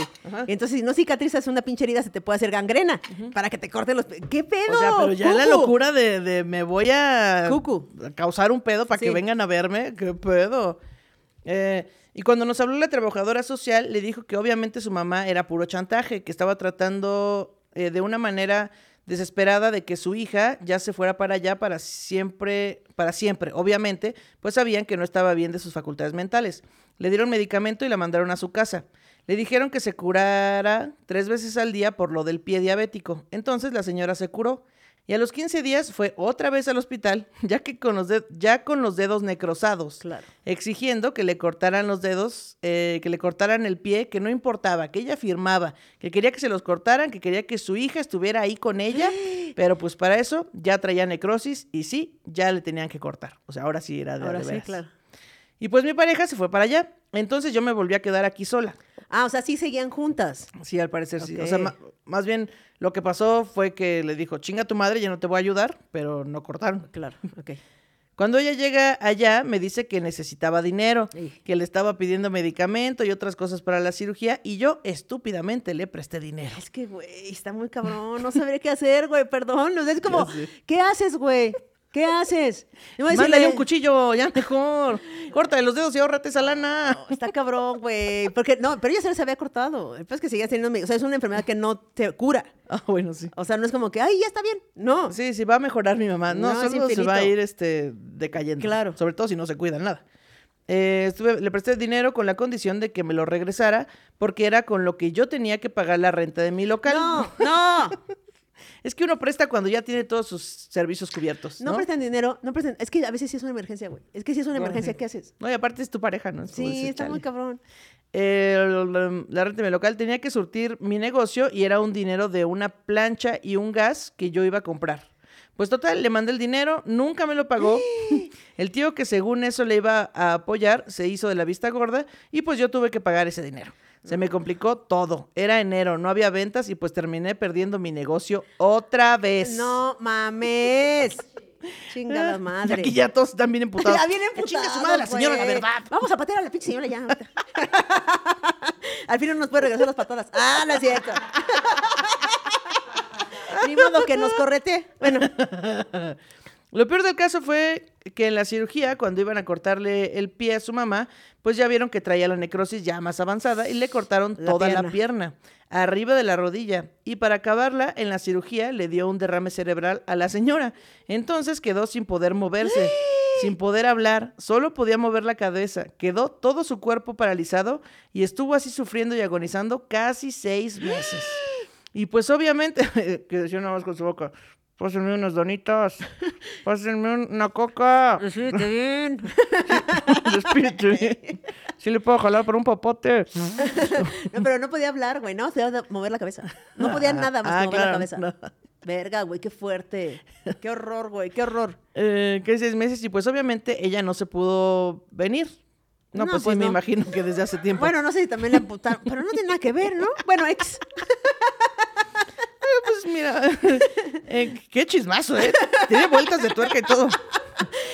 Entonces, si no cicatrizas una pinche herida, se te puede hacer gangrena. Para que te corten los. ¿Qué pedo? O sea, pero ya la locura de, de me voy a Cucu. causar un pedo para que vengan a verme, qué pedo. Eh, y cuando nos habló la trabajadora social, le dijo que obviamente su mamá era puro chantaje, que estaba tratando eh, de una manera desesperada de que su hija ya se fuera para allá para siempre, para siempre. Obviamente, pues sabían que no estaba bien de sus facultades mentales. Le dieron medicamento y la mandaron a su casa. Le dijeron que se curara tres veces al día por lo del pie diabético. Entonces la señora se curó. Y a los 15 días fue otra vez al hospital, *laughs* ya que con los, ya con los dedos necrosados, Claro. exigiendo que le cortaran los dedos, eh, que le cortaran el pie, que no importaba, que ella firmaba, que quería que se los cortaran, que quería que su hija estuviera ahí con ella, *gasps* pero pues para eso ya traía necrosis y sí, ya le tenían que cortar. O sea, ahora sí era de, Ahora de sí, claro. Y pues mi pareja se fue para allá, entonces yo me volví a quedar aquí sola. Ah, o sea, sí seguían juntas. Sí, al parecer sí. O sea, más bien lo que pasó fue que le dijo, chinga tu madre, ya no te voy a ayudar, pero no cortaron. Claro, ok. Cuando ella llega allá, me dice que necesitaba dinero, que le estaba pidiendo medicamento y otras cosas para la cirugía, y yo estúpidamente le presté dinero. Es que, güey, está muy cabrón. No sabría qué hacer, güey, perdón. O sea, es *laughs* como. ¿qué haces, güey? ¿Qué haces? No Mándale decirle- un cuchillo, ya mejor. *laughs* Córtale los dedos y ahórrate esa lana. Está cabrón, güey. Porque, no, pero ella se les había cortado. El es que seguía teniendo, o sea, es una enfermedad que no te cura. Ah, bueno, sí. O sea, no es como que, ay, ya está bien. No. Sí, sí, va a mejorar mi mamá. No, No, solo se va a ir este, decayendo. Claro. Sobre todo si no se cuidan nada. Eh, estuve- le presté dinero con la condición de que me lo regresara porque era con lo que yo tenía que pagar la renta de mi local. No, no. *laughs* Es que uno presta cuando ya tiene todos sus servicios cubiertos. No, No, prestan dinero, no prestan. Es que a veces sí es una emergencia, güey. Es que sí es una emergencia. ¿qué haces? No, y aparte es tu pareja, ¿no? Es Sí, está muy cabrón. el- la renta de mi local tenía que surtir mi negocio y era un dinero de una plancha y un gas que yo iba a comprar. Pues total, le mandé el dinero, nunca me lo pagó. *gasps* El tío que según eso le iba a apoyar se hizo de la vista gorda y pues yo tuve que pagar ese dinero. Se me complicó todo. Era enero, no había ventas y pues terminé perdiendo mi negocio otra vez. No mames. *laughs* Chingada Y madre. aquí ya todos están bien emputados. *laughs* Ya viene Que chingue su madre la señora, la verdad. Vamos a patear a la pinche señora ya. *laughs* Al fin no nos puede regresar las patadas. Ah, no es cierto. Ni modo que nos correte. Bueno, Lo peor del caso fue que en la cirugía, cuando iban a cortarle el pie a su mamá, pues ya vieron que traía la necrosis ya más avanzada y le cortaron La toda pierna. la pierna, arriba de la rodilla. Y para acabarla, en la cirugía le dio un derrame cerebral a la señora. Entonces quedó sin poder moverse, *gasps* sin poder hablar, solo podía mover la cabeza. Quedó todo su cuerpo paralizado y estuvo así sufriendo y agonizando casi seis meses. Y pues obviamente, *laughs* que decía nada más con su boca, pásenme unas donitas, *laughs* pásenme un- una coca, decídete bien. *laughs* despídete. Sí le puedo jalar por un popote. No, pero no podía hablar, güey, ¿no? Se iba a mover la cabeza. No podía nada más Ah, que mover claro, la cabeza. no. Verga, güey, qué fuerte. Qué horror, güey, qué horror. Eh, que seis meses y pues obviamente ella no se pudo venir. No, No, pues, pues sí, me no. imagino que desde hace tiempo. Bueno, no sé si también le amputaron, pero no tiene nada que ver, ¿no? Bueno, ex. *laughs* pues mira, eh, qué chismazo, ¿eh? Tiene vueltas de tuerca y todo.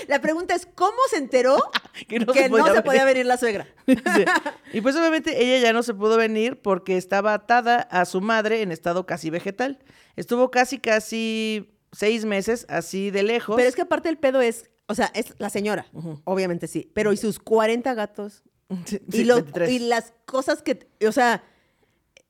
La pregunta es, ¿cómo se enteró *laughs* Que no que se no podía se podía venir? venir la suegra? *laughs* Sí. Y pues obviamente ella ya no se pudo venir porque estaba atada a su madre en estado casi vegetal. Estuvo casi, casi seis meses así de lejos. Pero es que aparte el pedo es, o sea, es la señora, obviamente sí, pero y sus 40 gatos *laughs* Sí, y, sí, lo- 23. y las cosas que, o sea,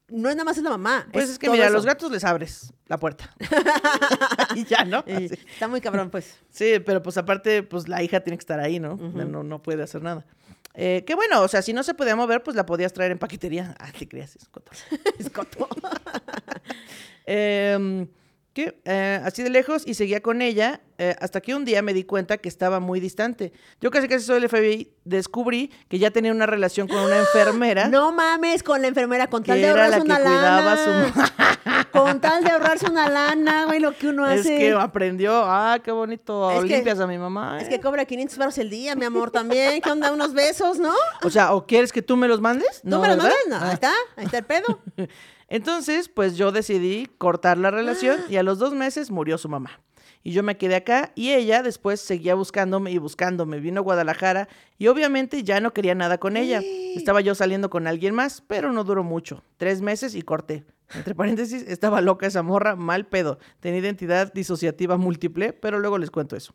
no es nada más es la mamá. Pues es, que mira, a los gatos les abres la puerta. *laughs* *laughs* y ya, ¿no? Y. Está muy cabrón, pues. Sí, pero pues aparte, pues la hija tiene que estar ahí, ¿no? no, no puede hacer nada. Eh, que bueno, o sea, si no se podía mover, pues la podías traer en paquetería. Ah, te creas, escoto. escoto. Em, ¿Qué? Eh, así de lejos y seguía con ella eh, hasta que un día me di cuenta que estaba muy distante. Yo casi casi soy del FBI, descubrí que ya tenía una relación con una *gasps* enfermera. No mames con la enfermera, con tal Que de la ahorrarse que una cuidaba lana. *laughs* Con tal de ahorrarse una lana, güey, lo que uno *laughs* Es hace. que aprendió, ah, qué bonito, Es que- limpias a mi mamá. Es ¿eh? que cobra 500 baros el día, mi amor, también. ¿Qué onda? Unos besos, ¿no? O sea, ¿o quieres que tú me los mandes? ¿Tú me lo ¿verdad? mandas? No, Ah. ahí está, ahí está el pedo. *laughs* Entonces, pues yo decidí cortar la relación *gasps* y a los dos meses murió su mamá. Y yo me quedé acá y ella después seguía buscándome y buscándome. Vino a Guadalajara y obviamente ya no quería nada con ella. *gasps* Estaba yo saliendo con alguien más, pero no duró mucho. Tres meses y corté. Entre paréntesis, estaba loca esa morra, mal pedo. Tenía identidad disociativa múltiple, pero luego les cuento eso.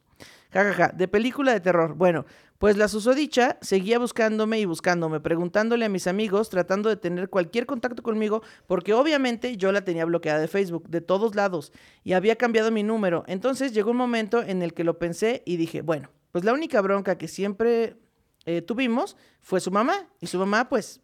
Ja, ja, ja. De película de terror. Bueno, pues la susodicha seguía buscándome y buscándome, preguntándole a mis amigos, tratando de tener cualquier contacto conmigo, porque obviamente yo la tenía bloqueada de Facebook, de todos lados, y había cambiado mi número. Entonces llegó un momento en el que lo pensé y dije, bueno, pues la única bronca que siempre eh, tuvimos fue su mamá, y su mamá, pues,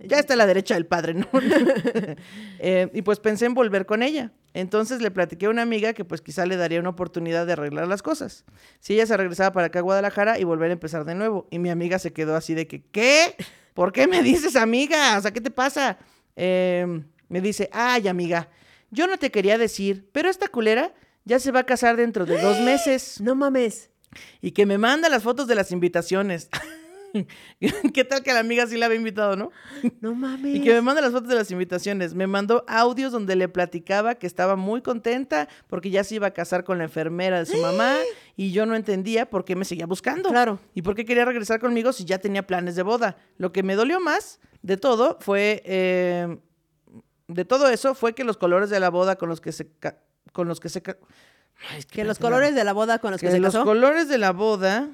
ya está a la derecha del padre, ¿no? *laughs* Eh, y pues pensé en volver con ella. Entonces le platiqué a una amiga que pues quizá le daría una oportunidad de arreglar las cosas. Si ella se regresaba para acá a Guadalajara y volver a empezar de nuevo. Y mi amiga se quedó así de que, ¿qué? ¿Por qué me dices amiga? O sea, ¿qué te pasa? Eh, me dice, ay amiga, yo no te quería decir, pero esta culera ya se va a casar dentro de dos meses. *gasps* No mames. Y que me manda las fotos de las invitaciones. *laughs* *laughs* ¿Qué tal que la amiga sí la había invitado, no? *laughs* No mames. Y que me manda las fotos de las invitaciones. Me mandó audios donde le platicaba que estaba muy contenta porque ya se iba a casar con la enfermera de su mamá *gasps* y yo no entendía por qué me seguía buscando. Claro. Y por qué quería regresar conmigo si ya tenía planes de boda. Lo que me dolió más de todo fue... eh, de todo eso fue que los colores de la boda con los que se... con los que se... Ay, es Que los espérate, no. colores de la boda con los que, Que se los casó. colores de la boda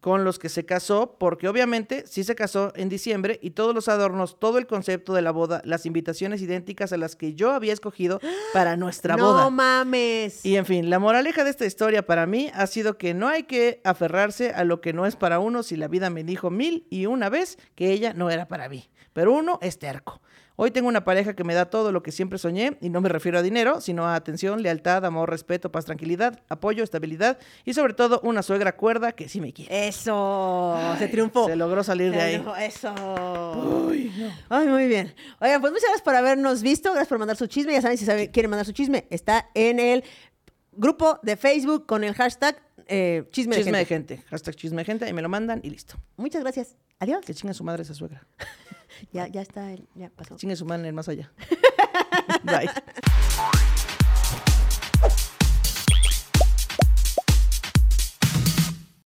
con los que se casó, porque obviamente sí se casó en diciembre y todos los adornos, todo el concepto de la boda, las invitaciones idénticas a las que yo había escogido para nuestra no boda. mames. Y en fin, la moraleja de esta historia para mí ha sido que no hay que aferrarse a lo que no es para uno si la vida me dijo mil y una vez que ella no era para mí. Pero uno es terco. Hoy tengo una pareja que me da todo lo que siempre soñé, y no me refiero a dinero, sino a atención, lealtad, amor, respeto, paz, tranquilidad, apoyo, estabilidad y sobre todo una suegra cuerda que sí me quiere. Eso, se triunfó. Se logró salir de ahí. Eso. Ay, muy bien. Oigan, pues muchas gracias por habernos visto. Gracias por mandar su chisme. Ya saben, si saben- quieren mandar su chisme, está en el grupo de Facebook con el hashtag eh, chisme, Chisme de de gente. gente. Hashtag chisme de gente. Ahí me lo mandan y listo. Muchas gracias. Adiós. Que chingue su madre esa suegra. *laughs* Ya, ya está, ya pasó. Chingue su madre en el más allá. *laughs* Bye.